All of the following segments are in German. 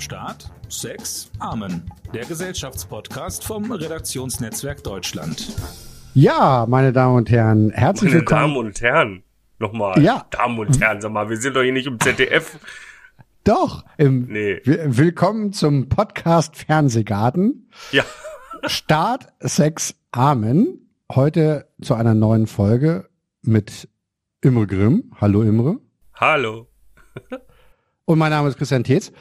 Staat, Sex, Amen. Der Gesellschaftspodcast vom Redaktionsnetzwerk Deutschland. Ja, meine Damen und Herren, herzlich Meine willkommen. Damen und Herren. Nochmal. Ja. Damen und Herren, sag mal, wir sind doch hier nicht im ZDF. Doch, im, Nee. wi- willkommen zum Podcast Fernsehgarten. Ja. Start, Sex, Amen. Heute zu einer neuen Folge mit Imre Grimm. Hallo Imre. Hallo. Und mein Name ist Christian Tetz.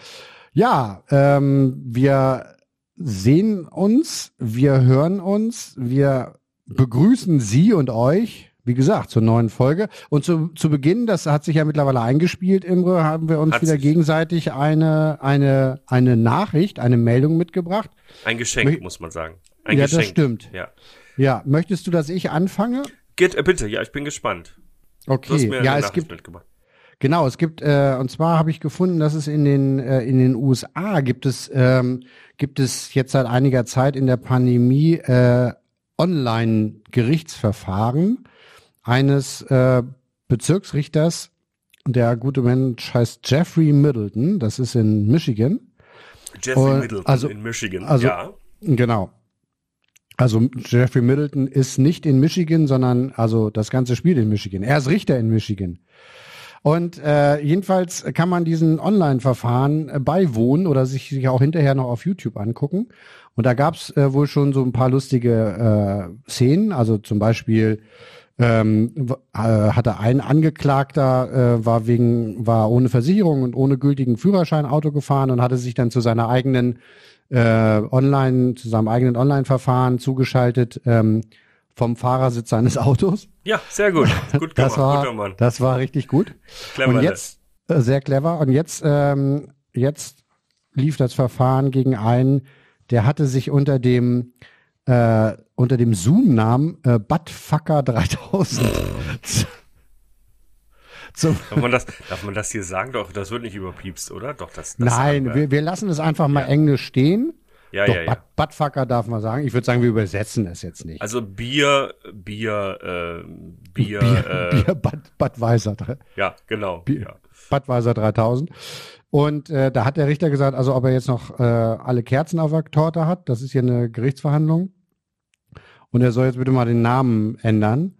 Ja, ähm, wir sehen uns, wir hören uns, wir begrüßen Sie und euch, wie gesagt, zur neuen Folge. Und zu, zu Beginn, das hat sich ja mittlerweile eingespielt, Imre, haben wir uns Hat wieder sich. gegenseitig eine, eine, eine Nachricht, eine Meldung mitgebracht. Ein Geschenk, Mö- muss man sagen. Ein Ja, Geschenk. das stimmt. Ja. Ja, möchtest du, dass ich anfange? Geht, äh, bitte, ja, ich bin gespannt. Okay, ja, es gibt, mitgebracht. Genau, es gibt äh, und zwar habe ich gefunden, dass es in den äh, in den USA gibt es ähm, gibt es jetzt seit einiger Zeit in der Pandemie äh, Online Gerichtsverfahren eines äh, Bezirksrichters. Der gute Mensch heißt Jeffrey Middleton. Das ist in Michigan. Jeffrey Und- Middleton also- in Michigan. also- ja. Genau. Also Jeffrey Middleton ist nicht in Michigan, sondern also das ganze spielt in Michigan. Er ist Richter in Michigan. Und äh, jedenfalls kann man diesen Online-Verfahren äh, beiwohnen oder sich, sich auch hinterher noch auf YouTube angucken. Und da gab's äh, wohl schon so ein paar lustige äh, Szenen. Also zum Beispiel ähm, äh, hatte ein Angeklagter äh, war wegen war ohne Versicherung und ohne gültigen Führerschein Auto gefahren und hatte sich dann zu seiner eigenen äh, Online zu seinem eigenen Online-Verfahren zugeschaltet ähm, vom Fahrersitz seines Autos. Ja, sehr gut. Gut Das gemacht, war guter Mann. das war richtig gut. Clever. Und jetzt äh, sehr clever. Und jetzt ähm, jetzt lief das Verfahren gegen einen, der hatte sich unter dem äh, unter dem Zoom-Namen äh, Buttfucker 3000 zum, Darf man, das, darf man das hier sagen? Doch, das wird nicht überpiepst, oder? Doch, das, das Nein, wir, wir lassen es einfach mal Englisch stehen. Ja, Doch, ja, ja. Butt, Buttfucker darf man sagen. Ich würde sagen, wir übersetzen es jetzt nicht. Also Bier, Bier, äh, Bier, Bier, äh, Bier Bud, Budweiser, ja, genau. Bier. Ja. Budweiser 3000. Und äh, da hat der Richter gesagt, also ob er jetzt noch äh, alle Kerzen auf der Torte hat, das ist hier eine Gerichtsverhandlung. Und er soll jetzt bitte mal den Namen ändern.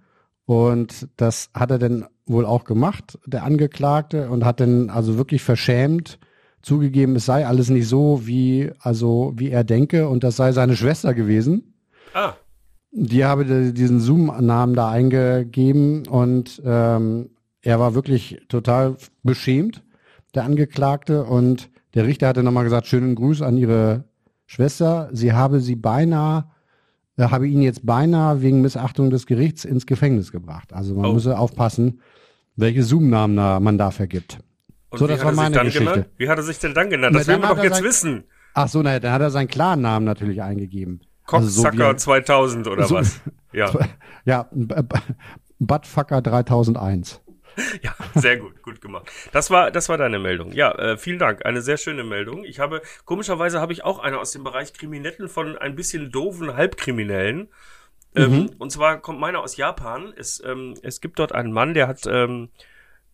Und das hat er dann wohl auch gemacht, der Angeklagte, und hat dann also wirklich verschämt zugegeben, es sei alles nicht so, wie, also, wie er denke, und das sei seine Schwester gewesen. Ah, Die habe die- diesen Zoom-Namen da eingegeben und ähm, er war wirklich total beschämt, der Angeklagte. Und der Richter hatte nochmal gesagt, schönen Gruß an ihre Schwester. Sie habe sie beinahe, äh, habe ihn jetzt beinahe wegen Missachtung des Gerichts ins Gefängnis gebracht. Also man Oh. müsse aufpassen, welche Zoom-Namen da man da vergibt. Und So, das hat war sich meine dann Geschichte. Genannt? Wie hat er sich denn dann genannt? Na, Das will dann man doch jetzt sein- wissen. Ach so, naja, dann hat er seinen Klarnamen natürlich eingegeben. Also so wie Cocksucker er- 2000 oder So- was? Ja, Ja, Buttfucker 3001. ja, sehr gut, gut gemacht. Das war, das war deine Meldung. Ja, äh, vielen Dank. Eine sehr schöne Meldung. Ich habe, komischerweise habe ich auch eine aus dem Bereich Kriminellen von ein bisschen doofen Halbkriminellen. Ähm, und zwar kommt meine aus Japan. Es, ähm, es gibt dort einen Mann, der hat ähm,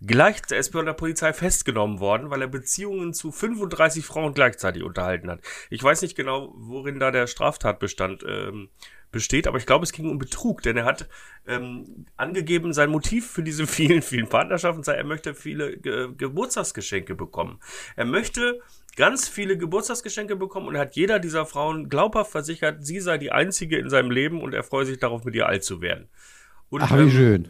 gleich, er ist von der Polizei festgenommen worden, weil er Beziehungen zu 35 Frauen gleichzeitig unterhalten hat. Ich weiß nicht genau, worin da der Straftatbestand ähm, besteht, aber ich glaube, es ging um Betrug, denn er hat ähm, angegeben, sein Motiv für diese vielen, vielen Partnerschaften sei, er möchte viele Ge Geburtstagsgeschenke bekommen. Er möchte ganz viele Geburtstagsgeschenke bekommen und hat jeder dieser Frauen glaubhaft versichert, sie sei die einzige in seinem Leben und er freue sich darauf, mit ihr alt zu werden. Und, Ach, wie ähm, schön.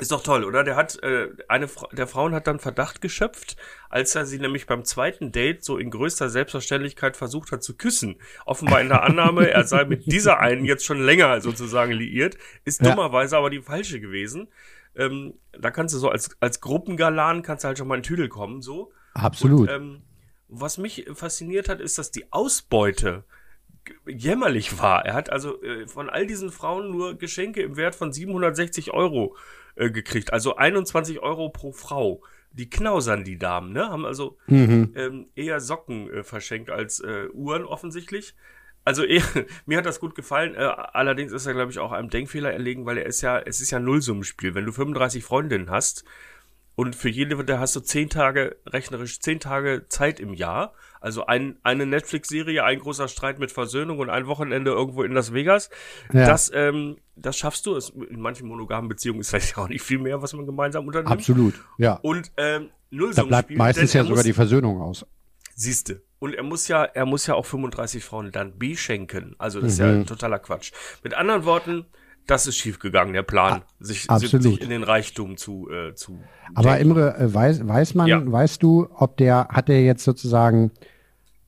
Ist doch toll, oder? Der hat äh, eine Fra der Frauen hat dann Verdacht geschöpft, als er sie nämlich beim zweiten Date so in größter Selbstverständlichkeit versucht hat zu küssen. Offenbar in der Annahme, er sei mit dieser einen jetzt schon länger sozusagen liiert, ist Ja. dummerweise aber die falsche gewesen. Ähm, da kannst du so als als Gruppengalan kannst du halt schon mal in Tüdel kommen so. Absolut. Und, ähm, was mich fasziniert hat, ist, dass die Ausbeute jämmerlich war. Er hat also äh, von all diesen Frauen nur Geschenke im Wert von 760 Euro äh, gekriegt. Also 21 Euro pro Frau. Die knausern die Damen, ne? Haben also mhm. ähm, eher Socken äh, verschenkt als äh, Uhren offensichtlich. Also eher, mir hat das gut gefallen. Äh, allerdings ist er, glaube ich, auch einem Denkfehler erlegen, weil er ist ja, es ist ja ein Nullsummenspiel. Wenn du 35 Freundinnen hast Und für jede, da hast du zehn Tage, rechnerisch zehn Tage Zeit im Jahr. Also ein, eine Netflix-Serie, ein großer Streit mit Versöhnung und ein Wochenende irgendwo in Las Vegas. Ja. Das, ähm, das schaffst du. Es, in manchen monogamen Beziehungen ist vielleicht auch nicht viel mehr, was man gemeinsam unternimmt. Absolut, ja. Und ähm, Da bleibt meistens ja sogar die Versöhnung aus. Siehste. Und er muss ja, er muss ja auch 35 Frauen dann beschenken. Also das ist Mhm. ja totaler Quatsch. Mit anderen Worten, das ist schiefgegangen, der Plan, sich, sich in den Reichtum zu, äh, zu Aber denken. Imre, äh, weiß, weiß man, Ja. weißt du, ob der, hat der jetzt sozusagen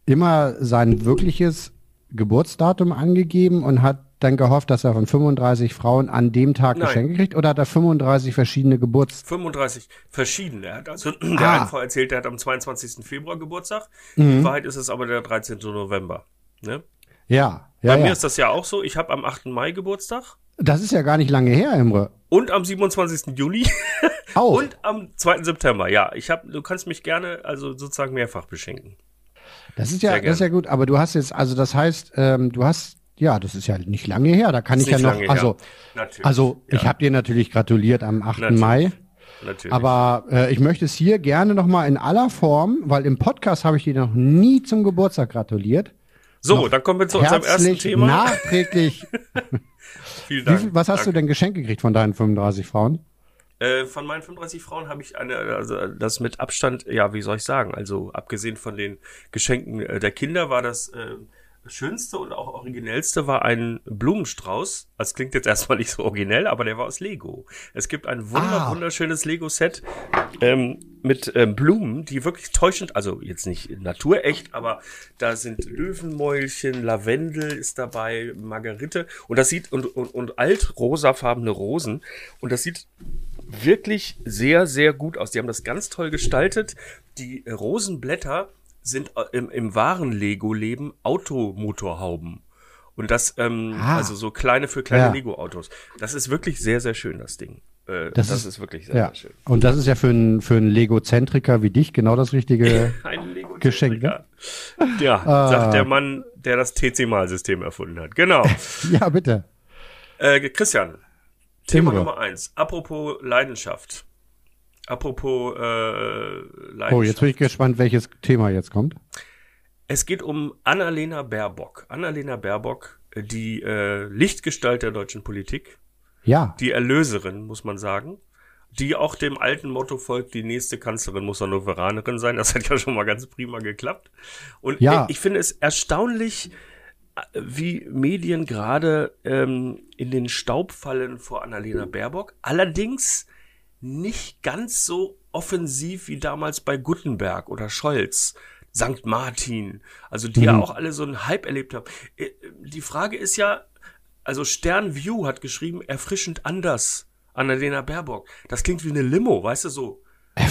immer sein wirkliches Geburtsdatum angegeben und hat dann gehofft, dass er von 35 Frauen an dem Tag Nein. Geschenke kriegt oder hat er 35 verschiedene Geburts... 35 verschiedene. Er hat also der Ah. eine Frau erzählt, der hat am 22. Februar Geburtstag. Mhm. In Wahrheit ist es aber der 13. November. Ne? Ja, ja, Bei mir ja. ist das ja auch so. Ich habe am 8. Mai Geburtstag Das ist ja gar nicht lange her, Imre. und am 27. Juli Auch. und am 2. September. Ja, ich habe, du kannst mich gerne also sozusagen mehrfach beschenken. Das ist ja, Sehr das ist ja gut, aber du hast jetzt, also das heißt, ähm, du hast, ja, das ist ja nicht lange her, da kann Ist ich ja noch, also, also ich Ja. habe dir natürlich gratuliert am 8. Natürlich. Mai, Natürlich. aber äh, ich möchte es hier gerne nochmal in aller Form, weil im Podcast habe ich dir noch nie zum Geburtstag gratuliert. so, dann kommen wir zu unserem ersten Thema. nachträglich. Vielen Dank. viel, was hast du Danke. denn geschenkt gekriegt von deinen 35 Frauen? Äh, von meinen 35 Frauen habe ich eine, also das mit Abstand, ja, wie soll ich sagen, also abgesehen von den Geschenken äh, der Kinder war das äh, schönste und auch originellste war ein Blumenstrauß. Das klingt jetzt erstmal nicht so originell, aber der war aus Lego. Es gibt ein wunder, Ah. wunderschönes Lego-Set ähm, mit ähm, Blumen, die wirklich täuschend, also jetzt nicht naturecht, aber da sind Löwenmäulchen, Lavendel ist dabei, Margerite und das sieht und, und, und altrosafarbene Rosen und das sieht wirklich sehr, sehr gut aus. Die haben das ganz toll gestaltet. Die Rosenblätter sind äh, im, im wahren Lego-Leben Automotorhauben. Und das, ähm, Ah. also so kleine für kleine Ja. Lego-Autos. Das ist wirklich sehr, sehr schön, das Ding. Äh, Das das, ist- ist, wirklich sehr, Ja. sehr schön. Und das ist ja für einen für einen Lego-Zentriker wie dich genau das richtige. Ein Lego Geschenk, ne? Ja, Ah. sagt der Mann, der das TC-Mal-System erfunden hat. Genau. ja, bitte. Äh, Christian, Thema. Nummer eins. Apropos Leidenschaft. Apropos äh, Leidenschaft. Oh, jetzt bin ich gespannt, welches Thema jetzt kommt. Es geht um Annalena Baerbock. Annalena Baerbock, die äh, Lichtgestalt der deutschen Politik, Ja. die Erlöserin, muss man sagen, die auch dem alten Motto folgt, die nächste Kanzlerin muss Hannoveranerin sein. Das hat ja schon mal ganz prima geklappt. Und Ja. äh, ich finde es erstaunlich, wie Medien gerade ähm, in den Staub fallen vor Annalena Baerbock. Allerdings nicht ganz so offensiv wie damals bei Gutenberg oder Scholz. St. Martin, also die ja Mhm. auch alle so einen Hype erlebt haben. Äh, Die Frage ist ja, also Stern View hat geschrieben, erfrischend anders, Annalena Baerbock. Das klingt wie eine Limo, weißt du so.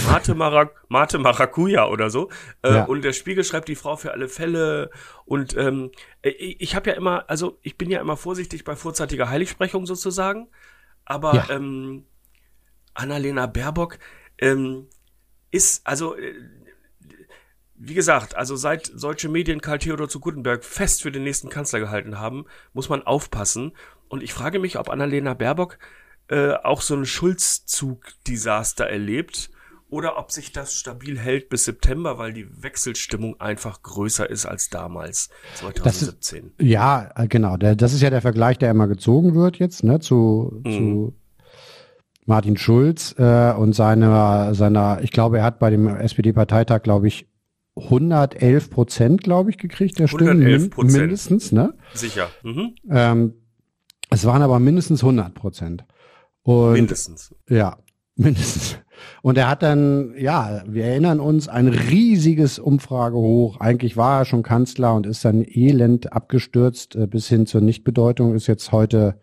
Mate, Marac Mate Maracuja oder so. Äh, Ja. Und der Spiegel schreibt die Frau für alle Fälle. Und ähm, ich, ich habe ja immer, also ich bin ja immer vorsichtig bei vorzeitiger Heiligsprechung sozusagen. Aber Ja. ähm, Annalena Baerbock ähm, ist, also äh, wie gesagt, also seit solche Medien Karl Theodor zu Gutenberg fest für den nächsten Kanzler gehalten haben, muss man aufpassen. Und ich frage mich, ob Annalena Baerbock äh, auch so ein Schulzzug-Desaster erlebt oder ob sich das stabil hält bis September, weil die Wechselstimmung einfach größer ist als damals, 2017. Ja, äh, genau. Der, das ist ja der Vergleich, der immer gezogen wird jetzt, ne, zu, Mhm. zu Martin Schulz äh, und seiner, seiner, ich glaube, er hat bei dem SPD-Parteitag, glaube ich, 111 Prozent, glaube ich, gekriegt, der Stimmen. 111 Prozent. Mindestens, ne? Sicher. Mhm. Ähm, es waren aber mindestens 100 Prozent. Und Mindestens. ja, mindestens. Und er hat dann, ja, wir erinnern uns, ein riesiges Umfragehoch. Eigentlich war er schon Kanzler und ist dann elend abgestürzt äh, bis hin zur Nichtbedeutung, ist jetzt heute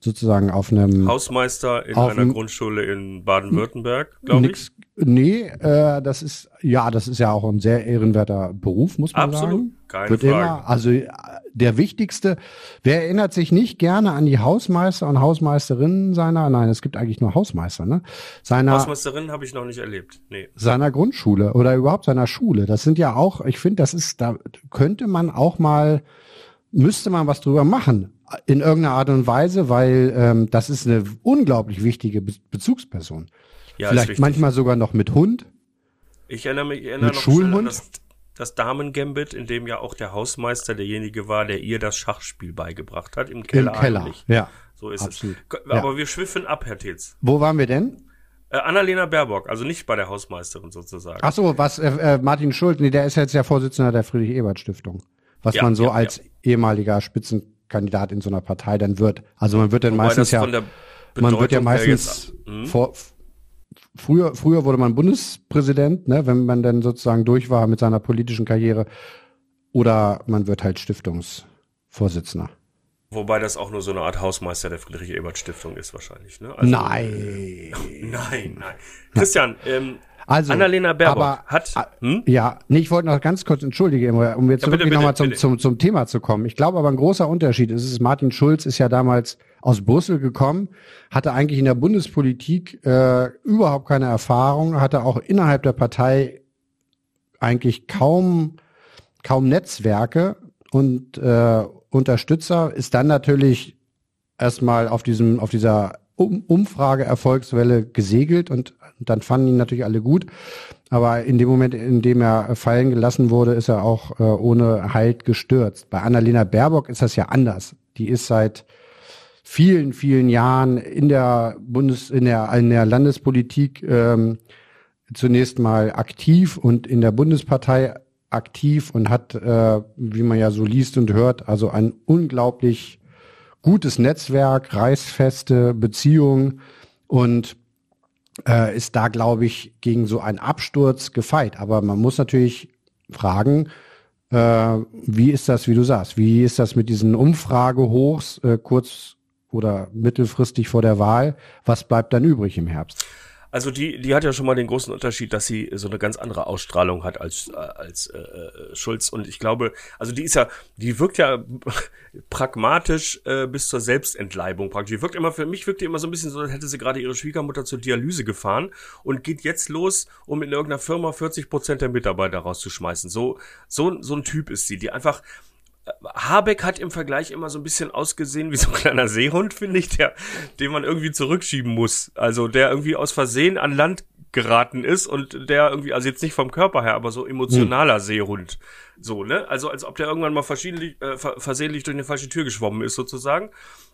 sozusagen auf einem Hausmeister in einer Grundschule in Baden-Württemberg, glaube ich. Nee, äh, das ist, ja, das ist ja auch ein sehr ehrenwerter Beruf, muss man Absolut, sagen. keine Wird Frage. immer, also äh, der wichtigste, wer erinnert sich nicht gerne an die Hausmeister und Hausmeisterinnen seiner, nein, es gibt eigentlich nur Hausmeister, ne? Seiner, Hausmeisterin habe ich noch nicht erlebt. Nee. seiner Grundschule oder überhaupt seiner Schule. Das sind ja auch, ich finde, das ist, da könnte man auch mal, müsste man was drüber machen. In irgendeiner Art und Weise, weil ähm, das ist eine unglaublich wichtige Be Bezugsperson. Ja, Vielleicht manchmal sogar noch mit Hund. Ich erinnere mich ich erinnere mit noch Schulhund. an das, das Damen-Gambit, in dem ja auch der Hausmeister derjenige war, der ihr das Schachspiel beigebracht hat, im Keller. Im Keller, eigentlich. ja. So ist absolut. es. Aber ja. wir schwiffen ab, Herr Tetz. Wo waren wir denn? Äh, Annalena Baerbock, also nicht bei der Hausmeisterin sozusagen. Ach so, was äh, äh Martin Schulz, nee, der ist jetzt ja Vorsitzender der Friedrich-Ebert-Stiftung. Was ja, man so ja, als ehemaliger Spitzenkandidat in so einer Partei dann wird. Also man wird dann Wobei meistens ja, man wird ja meistens jetzt, hm? vor, früher, früher wurde man Bundespräsident, ne, wenn man dann sozusagen durch war mit seiner politischen Karriere. Oder man wird halt Stiftungsvorsitzender. Wobei das auch nur so eine Art Hausmeister der Friedrich-Ebert-Stiftung ist wahrscheinlich. Ne? Also, nein. nein, nein. Christian, ähm, also, Annalena Baerbock aber, hat. Hm? Ja, nee, ich wollte noch ganz kurz entschuldige, um jetzt ja, wirklich nochmal zum, zum, zum Thema zu kommen. Ich glaube aber ein großer Unterschied ist, ist, Martin Schulz ist ja damals aus Brüssel gekommen, hatte eigentlich in der Bundespolitik äh, überhaupt keine Erfahrung, hatte auch innerhalb der Partei eigentlich kaum kaum Netzwerke und äh, Unterstützer, ist dann natürlich erstmal auf diesem auf dieser um Umfrage Erfolgswelle gesegelt und dann fanden ihn natürlich alle gut. Aber in dem Moment, in dem er fallen gelassen wurde, ist er auch äh, ohne Halt gestürzt. Bei Annalena Baerbock ist das ja anders. Die ist seit vielen, vielen Jahren in der Bundes, in der, in der Landespolitik ähm, zunächst mal aktiv und in der Bundespartei aktiv und hat, äh, wie man ja so liest und hört, also ein unglaublich gutes Netzwerk, reißfeste Beziehungen und äh, ist da, glaube ich, gegen so einen Absturz gefeit. Aber man muss natürlich fragen, äh, wie ist das, wie du sagst, wie ist das mit diesen Umfragehochs äh, kurz oder mittelfristig vor der Wahl? Was bleibt dann übrig im Herbst? Also die, die hat ja schon mal den großen Unterschied, dass sie so eine ganz andere Ausstrahlung hat als äh, als äh, äh, Schulz. Und ich glaube, also die ist ja, die wirkt ja pragmatisch äh, bis zur Selbstentleibung praktisch. Die wirkt immer für mich wirkt die immer so ein bisschen so, als hätte sie gerade ihre Schwiegermutter zur Dialyse gefahren und geht jetzt los, um in irgendeiner Firma 40 Prozent der Mitarbeiter rauszuschmeißen. So so so ein Typ ist sie, die einfach Habeck hat im Vergleich immer so ein bisschen ausgesehen wie so ein kleiner Seehund, finde ich, der, den man irgendwie zurückschieben muss. Also der irgendwie aus Versehen an Land geraten ist und der irgendwie, also jetzt nicht vom Körper her, aber so emotionaler hm. Seehund. So, ne? Also als ob der irgendwann mal äh, versehentlich durch eine falsche Tür geschwommen ist, sozusagen.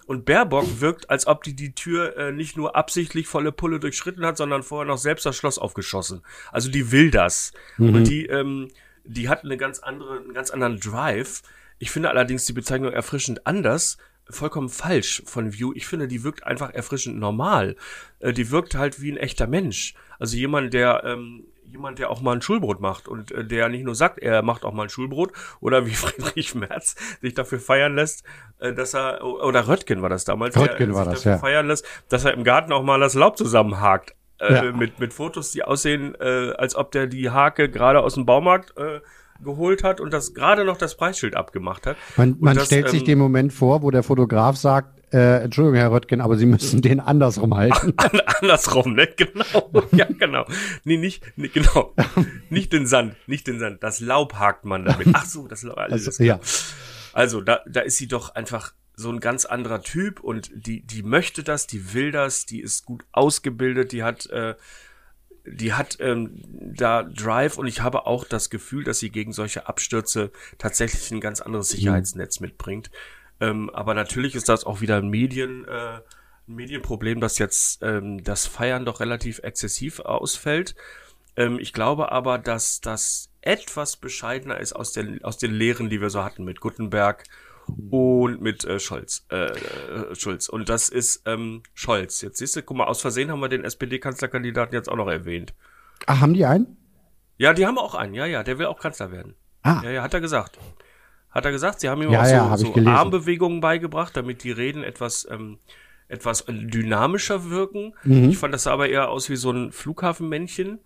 Und Baerbock wirkt, als ob die die Tür äh, nicht nur absichtlich volle Pulle durchschritten hat, sondern vorher noch selbst das Schloss aufgeschossen. Also die will das. Mhm. Und die, ähm, die hat eine ganz andere, einen ganz anderen Drive ich finde allerdings die Bezeichnung erfrischend anders vollkommen falsch von View. Ich finde, die wirkt einfach erfrischend normal. Äh, die wirkt halt wie ein echter Mensch. Also jemand, der ähm, jemand, der auch mal ein Schulbrot macht und äh, der nicht nur sagt, er macht auch mal ein Schulbrot oder wie Friedrich Merz sich dafür feiern lässt, äh, dass er oder Röttgen war das damals, Röttgen der, war sich das, dafür ja. feiern lässt, dass er im Garten auch mal das Laub zusammenhakt äh, ja. mit mit Fotos, die aussehen, äh, als ob der die Hake gerade aus dem Baumarkt äh, geholt hat und das gerade noch das Preisschild abgemacht hat. Man, man das, stellt ähm, sich den Moment vor, wo der Fotograf sagt, äh, Entschuldigung, Herr Röttgen, aber Sie müssen den andersrum halten. andersrum, ne? Genau. Ja, genau. Nee, nicht, nee, genau. Nicht den Sand, nicht den Sand. Das Laub hakt man damit. Ach so, das Laub. Alles also, ja. Also, da, da ist sie doch einfach so ein ganz anderer Typ und die, die möchte das, die will das, die ist gut ausgebildet, die hat äh, die hat ähm, da Drive und ich habe auch das Gefühl, dass sie gegen solche Abstürze tatsächlich ein ganz anderes mhm. Sicherheitsnetz mitbringt. Ähm, aber natürlich ist das auch wieder ein Medien, äh, ein Medienproblem, dass jetzt ähm, das Feiern doch relativ exzessiv ausfällt. Ähm, ich glaube aber, dass das etwas bescheidener ist aus den, aus den Lehren, die wir so hatten mit Gutenberg und mit äh, Scholz. Äh, äh, Schulz. Und das ist ähm, Scholz. Jetzt siehst du, guck mal, aus Versehen haben wir den SPD-Kanzlerkandidaten jetzt auch noch erwähnt. Ach, haben die einen? Ja, die haben auch einen. Ja, ja, der will auch Kanzler werden. Ah. Ja, ja, hat er gesagt. Hat er gesagt, sie haben ihm ja, auch ja, so, so Armbewegungen beigebracht, damit die Reden etwas, ähm, etwas dynamischer wirken. Mhm. Ich fand das aber eher aus wie so ein Flughafenmännchen.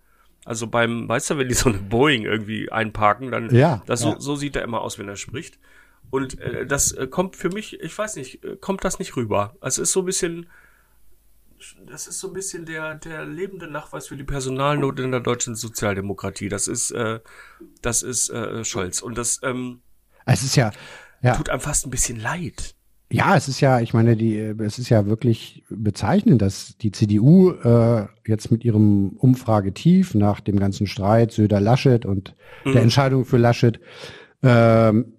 Also beim, weißt du, wenn die so eine Boeing irgendwie einparken, dann ja, das. So, so sieht er immer aus, wenn er spricht. Und äh, das äh, kommt für mich, ich weiß nicht, äh, kommt das nicht rüber. Also es ist so ein bisschen, das ist so ein bisschen der, der lebende Nachweis für die Personalnot in der deutschen Sozialdemokratie. Das ist, äh, das ist äh, Scholz. Und das ähm, es ist ja, ja. tut einem fast ein bisschen leid. Ja, es ist ja, ich meine, die, es ist ja wirklich bezeichnend, dass die CDU äh, jetzt mit ihrem Umfragetief nach dem ganzen Streit Söder-Laschet und mhm. der Entscheidung für Laschet, ähm,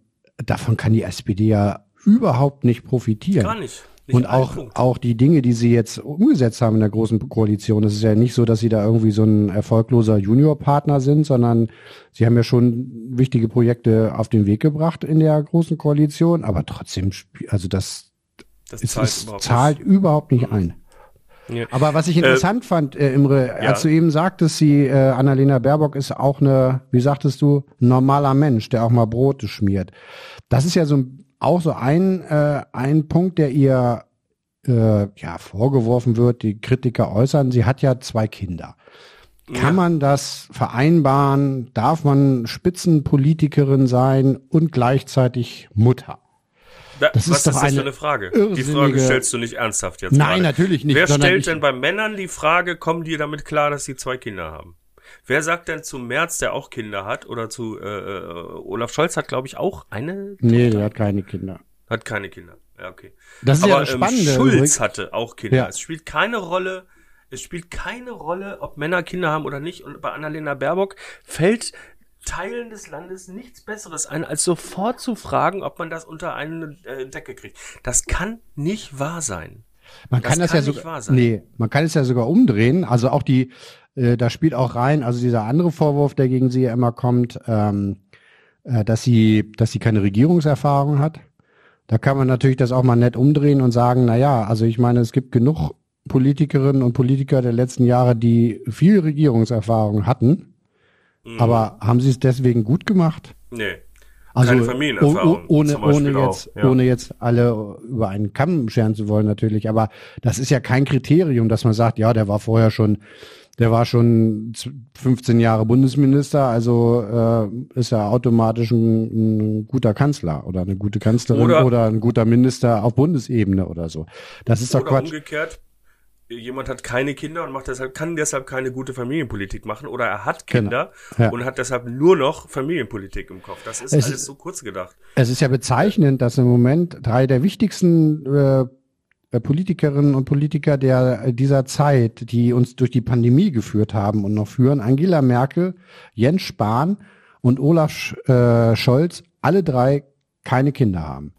davon kann die SPD ja überhaupt nicht profitieren. Gar nicht. Nicht und auch, auch die Dinge, die sie jetzt umgesetzt haben in der großen Koalition. Es ist ja nicht so, dass sie da irgendwie so ein erfolgloser Juniorpartner sind, sondern sie haben ja schon wichtige Projekte auf den Weg gebracht in der großen Koalition. Aber trotzdem, also das, das ist, zahlt, überhaupt, zahlt nicht. überhaupt nicht ein. Ja. Aber was ich äh, interessant äh, fand, äh, Imre, ja. als du eben sagtest, sie, äh, Annalena Baerbock ist auch eine, wie sagtest du, normaler Mensch, der auch mal Brote schmiert. Das ist ja so auch so ein, äh, ein Punkt, der ihr äh, ja vorgeworfen wird, die Kritiker äußern. Sie hat ja zwei Kinder. Kann ja. man das vereinbaren? Darf man Spitzenpolitikerin sein und gleichzeitig Mutter? Da, das was ist, ist das für eine Frage? Die Frage stellst du nicht ernsthaft jetzt. Nein, gerade. natürlich nicht. Wer stellt denn bei Männern die Frage, kommen die damit klar, dass sie zwei Kinder haben? Wer sagt denn zu Merz, der auch Kinder hat, oder zu äh, äh Olaf Scholz hat, glaube ich, auch eine? Nee, der hat keine Kinder. Hat keine Kinder. Ja, okay. Das ist Aber, ja das Spannende. Ähm, Schulz übrigens. hatte auch Kinder. Ja. Es spielt keine Rolle, es spielt keine Rolle, ob Männer Kinder haben oder nicht. Und bei Annalena Baerbock fällt Teilen des Landes nichts Besseres ein, als sofort zu fragen, ob man das unter eine äh, Decke kriegt. Das kann nicht wahr sein. Man das kann das kann ja sogar, nee, man kann es ja sogar umdrehen. Also auch die, äh, da spielt auch rein, also dieser andere Vorwurf, der gegen sie ja immer kommt, ähm, äh, dass sie, dass sie keine Regierungserfahrung hat. Da kann man natürlich das auch mal nett umdrehen und sagen, na ja, also ich meine, es gibt genug Politikerinnen und Politiker der letzten Jahre, die viel Regierungserfahrung hatten. Mhm. Aber haben sie es deswegen gut gemacht? Nee. Also Keine Familienerfahrung. Ohne, ohne, jetzt, auch, ja. ohne jetzt alle über einen Kamm scheren zu wollen natürlich. Aber das ist ja kein Kriterium, dass man sagt, ja, der war vorher schon der war schon 15 Jahre Bundesminister, also äh, ist er automatisch ein, ein guter Kanzler oder eine gute Kanzlerin oder, oder, ein guter Minister auf Bundesebene oder so. Das ist doch Quatsch. umgekehrt, jemand hat keine Kinder und macht deshalb, kann deshalb keine gute Familienpolitik machen oder er hat Kinder genau. ja. und hat deshalb nur noch Familienpolitik im Kopf. Das ist es alles ist, so kurz gedacht. Es ist ja bezeichnend, dass im Moment drei der wichtigsten äh, äh, Politikerinnen und Politiker der äh, dieser Zeit, die uns durch die Pandemie geführt haben und noch führen, Angela Merkel, Jens Spahn und Olaf äh, Scholz, alle drei keine Kinder haben.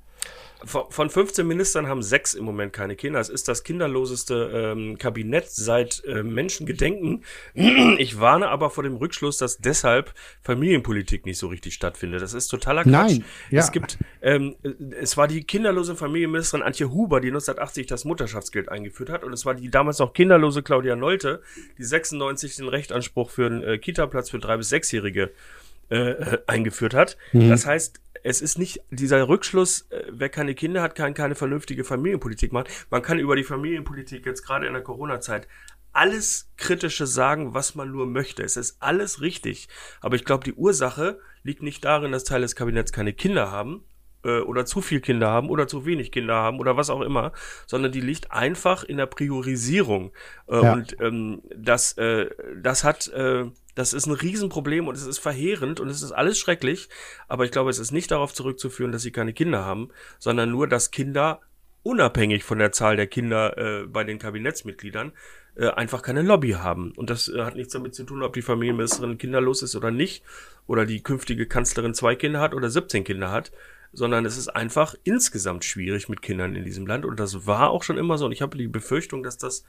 Von 15 Ministern haben sechs im Moment keine Kinder. Es ist das kinderloseste ähm, Kabinett seit äh, Menschengedenken. Ich warne aber vor dem Rückschluss, dass deshalb Familienpolitik nicht so richtig stattfindet. Das ist totaler Quatsch. Nein, ja. Es gibt, ähm, es war die kinderlose Familienministerin Antje Huber, die 1980 das Mutterschaftsgeld eingeführt hat. Und es war die damals noch kinderlose Claudia Nolte, die 96 den Rechtanspruch für einen äh, Kita-Platz für drei bis sechsjährige äh, äh, eingeführt hat. Mhm. Das heißt, es ist nicht dieser Rückschluss, äh, wer keine Kinder hat, kann keine vernünftige Familienpolitik machen. Man kann über die Familienpolitik jetzt gerade in der Corona-Zeit alles Kritische sagen, was man nur möchte. Es ist alles richtig. Aber ich glaube, die Ursache liegt nicht darin, dass Teile des Kabinetts keine Kinder haben äh, oder zu viel Kinder haben oder zu wenig Kinder haben oder was auch immer, sondern die liegt einfach in der Priorisierung. Äh, ja. Und ähm, das, äh, das hat äh, das ist ein Riesenproblem und es ist verheerend und es ist alles schrecklich. Aber ich glaube, es ist nicht darauf zurückzuführen, dass sie keine Kinder haben, sondern nur, dass Kinder unabhängig von der Zahl der Kinder äh, bei den Kabinettsmitgliedern äh, einfach keine Lobby haben. Und das äh, hat nichts damit zu tun, ob die Familienministerin kinderlos ist oder nicht, oder die künftige Kanzlerin zwei Kinder hat oder 17 Kinder hat, sondern es ist einfach insgesamt schwierig mit Kindern in diesem Land. Und das war auch schon immer so. Und ich habe die Befürchtung, dass das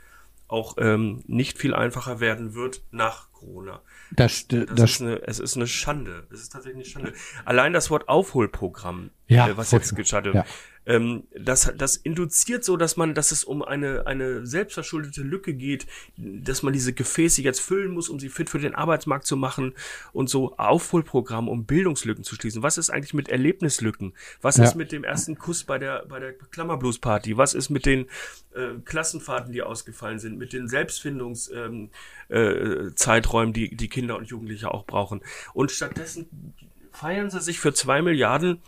auch ähm, nicht viel einfacher werden wird nach Corona. Das, das, das ist eine, es ist eine Schande. Es ist tatsächlich eine Schande. Allein das Wort Aufholprogramm, ja, äh, was jetzt geschadet, ja. ähm, das, das induziert so, dass man, dass es um eine, eine selbstverschuldete Lücke geht, dass man diese Gefäße jetzt füllen muss, um sie fit für den Arbeitsmarkt zu machen und so Aufholprogramm, um Bildungslücken zu schließen. Was ist eigentlich mit Erlebnislücken? Was ja. ist mit dem ersten Kuss bei der, bei der Klammerblues-Party? Was ist mit den äh, Klassenfahrten, die ausgefallen sind? Mit den Selbstfindungszeiträumen, ähm, äh, die, die Kinder und Jugendliche auch brauchen? Und stattdessen feiern sie sich für zwei Milliarden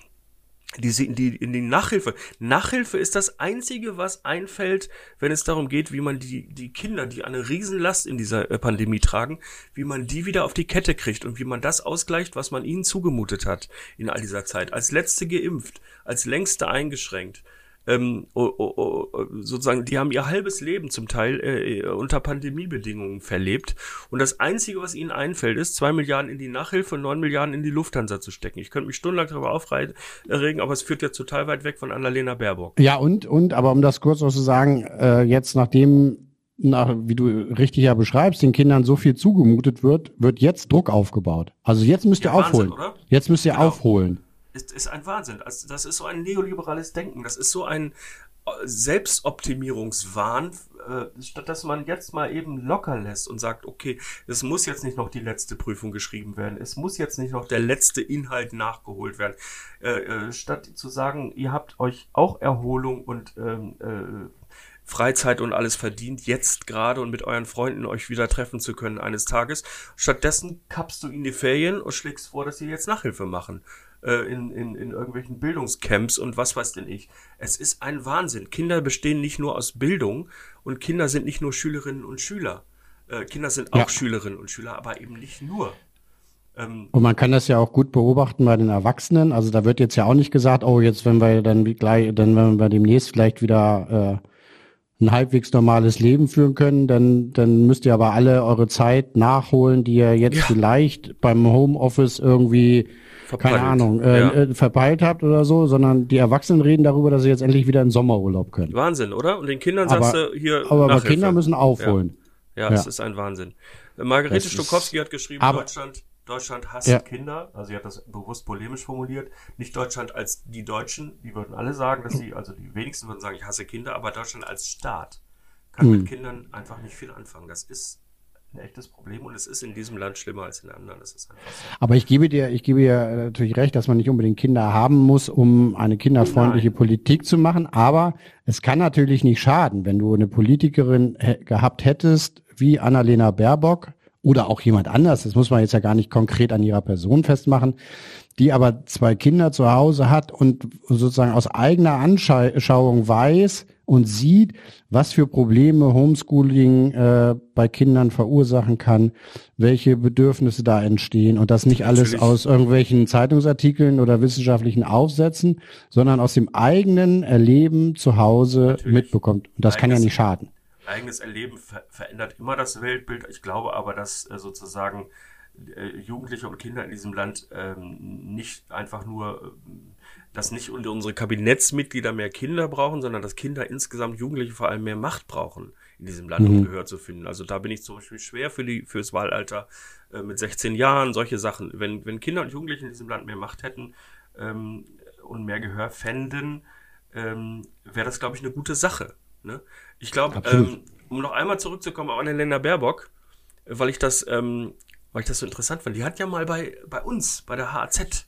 die, die, in die Nachhilfe. Nachhilfe ist das einzige, was einfällt, wenn es darum geht, wie man die, die Kinder, die eine Riesenlast in dieser äh, Pandemie tragen, wie man die wieder auf die Kette kriegt und wie man das ausgleicht, was man ihnen zugemutet hat in all dieser Zeit. Als letzte geimpft, als längste eingeschränkt. Ähm, oh, oh, oh, sozusagen, die haben ihr halbes Leben zum Teil äh, unter Pandemiebedingungen verlebt. Und das Einzige, was ihnen einfällt, ist, zwei Milliarden in die Nachhilfe und neun Milliarden in die Lufthansa zu stecken. Ich könnte mich stundenlang darüber aufregen, aber es führt ja total weit weg von Annalena Baerbock. Ja, und, und, aber um das kurz noch zu sagen, äh, jetzt nachdem nach, wie du richtig ja beschreibst, den Kindern so viel zugemutet wird, wird jetzt Druck aufgebabt. Also jetzt müsst ihr ja, aufholen. Wahnsinn, jetzt müsst ihr genau. aufholen ist, ist ein Wahnsinn. Also das ist so ein neoliberales Denken. Das ist so ein äh, Selbstoptimierungswahn, äh, statt dass man jetzt mal eben locker lässt und sagt, okay, es muss jetzt nicht noch die letzte Prüfung geschrieben werden, es muss jetzt nicht noch der letzte Inhalt nachgeholt werden, äh, äh, statt zu sagen, ihr habt euch auch Erholung und ähm, äh, Freizeit und alles verdient, jetzt gerade und mit euren Freunden euch wieder treffen zu können eines Tages. Stattdessen kappst du in die Ferien und schlägst vor, dass sie jetzt Nachhilfe machen äh, in, in, in irgendwelchen Bildungscamps und was weiß denn ich. Es ist ein Wahnsinn. Kinder bestehen nicht nur aus Bildung und Kinder sind nicht nur Schülerinnen und Schüler. Äh, Kinder sind auch ja. Schülerinnen und Schüler, aber eben nicht nur. Ähm, und man kann das ja auch gut beobachten bei den Erwachsenen. Also da wird jetzt ja auch nicht gesagt, oh, jetzt wenn wir dann gleich, dann wenn wir demnächst vielleicht wieder äh, ein halbwegs normales Leben führen können, dann, dann müsst ihr aber alle eure Zeit nachholen, die ihr jetzt ja. vielleicht beim Homeoffice irgendwie verpeilt. keine Ahnung, äh, ja. äh, verpeilt habt oder so, sondern die Erwachsenen reden darüber, dass sie jetzt endlich wieder in Sommerurlaub können. Wahnsinn, oder? Und den Kindern aber, sagst du hier. Aber, aber Kinder müssen aufholen. Ja, ja, es ist ein Wahnsinn. Margarete Stokowski hat geschrieben, aber, Deutschland, Deutschland hasst ja. Kinder. Also sie hat das bewusst polemisch formuliert. Nicht Deutschland als die Deutschen, die würden alle sagen, dass sie, also die wenigsten würden sagen, ich hasse Kinder, aber Deutschland als Staat kann mhm. mit Kindern einfach nicht viel anfangen. Das ist ein echtes Problem und es ist in diesem Land schlimmer als in anderen. So. Aber ich gebe dir, ich gebe dir natürlich recht, dass man nicht unbedingt Kinder haben muss, um eine kinderfreundliche Nein. Politik zu machen. Aber es kann natürlich nicht schaden, wenn du eine Politikerin gehabt hättest wie Annalena Baerbock oder auch jemand anders. Das muss man jetzt ja gar nicht konkret an ihrer Person festmachen, die aber zwei Kinder zu Hause hat und sozusagen aus eigener Anschauung weiß, und sieht, was für Probleme Homeschooling äh, bei Kindern verursachen kann, welche Bedürfnisse da entstehen und das nicht alles Natürlich. aus irgendwelchen Zeitungsartikeln oder wissenschaftlichen Aufsätzen, sondern aus dem eigenen Erleben zu Hause Natürlich. mitbekommt. Und das eigenes, kann ja nicht schaden. Eigenes Erleben ver verändert immer das Weltbild. Ich glaube aber, dass äh, sozusagen Jugendliche und Kinder in diesem Land ähm, nicht einfach nur äh, dass nicht unsere Kabinettsmitglieder mehr Kinder brauchen, sondern dass Kinder insgesamt, Jugendliche vor allem mehr Macht brauchen in diesem Land, um mhm. Gehör zu finden. Also da bin ich zum Beispiel schwer für die fürs Wahlalter äh, mit 16 Jahren, solche Sachen. Wenn, wenn Kinder und Jugendliche in diesem Land mehr Macht hätten ähm, und mehr Gehör fänden, ähm, wäre das, glaube ich, eine gute Sache. Ne? Ich glaube, ähm, um noch einmal zurückzukommen auf Annalena Baerbock, weil ich das, ähm, weil ich das so interessant fand, die hat ja mal bei, bei uns, bei der HAZ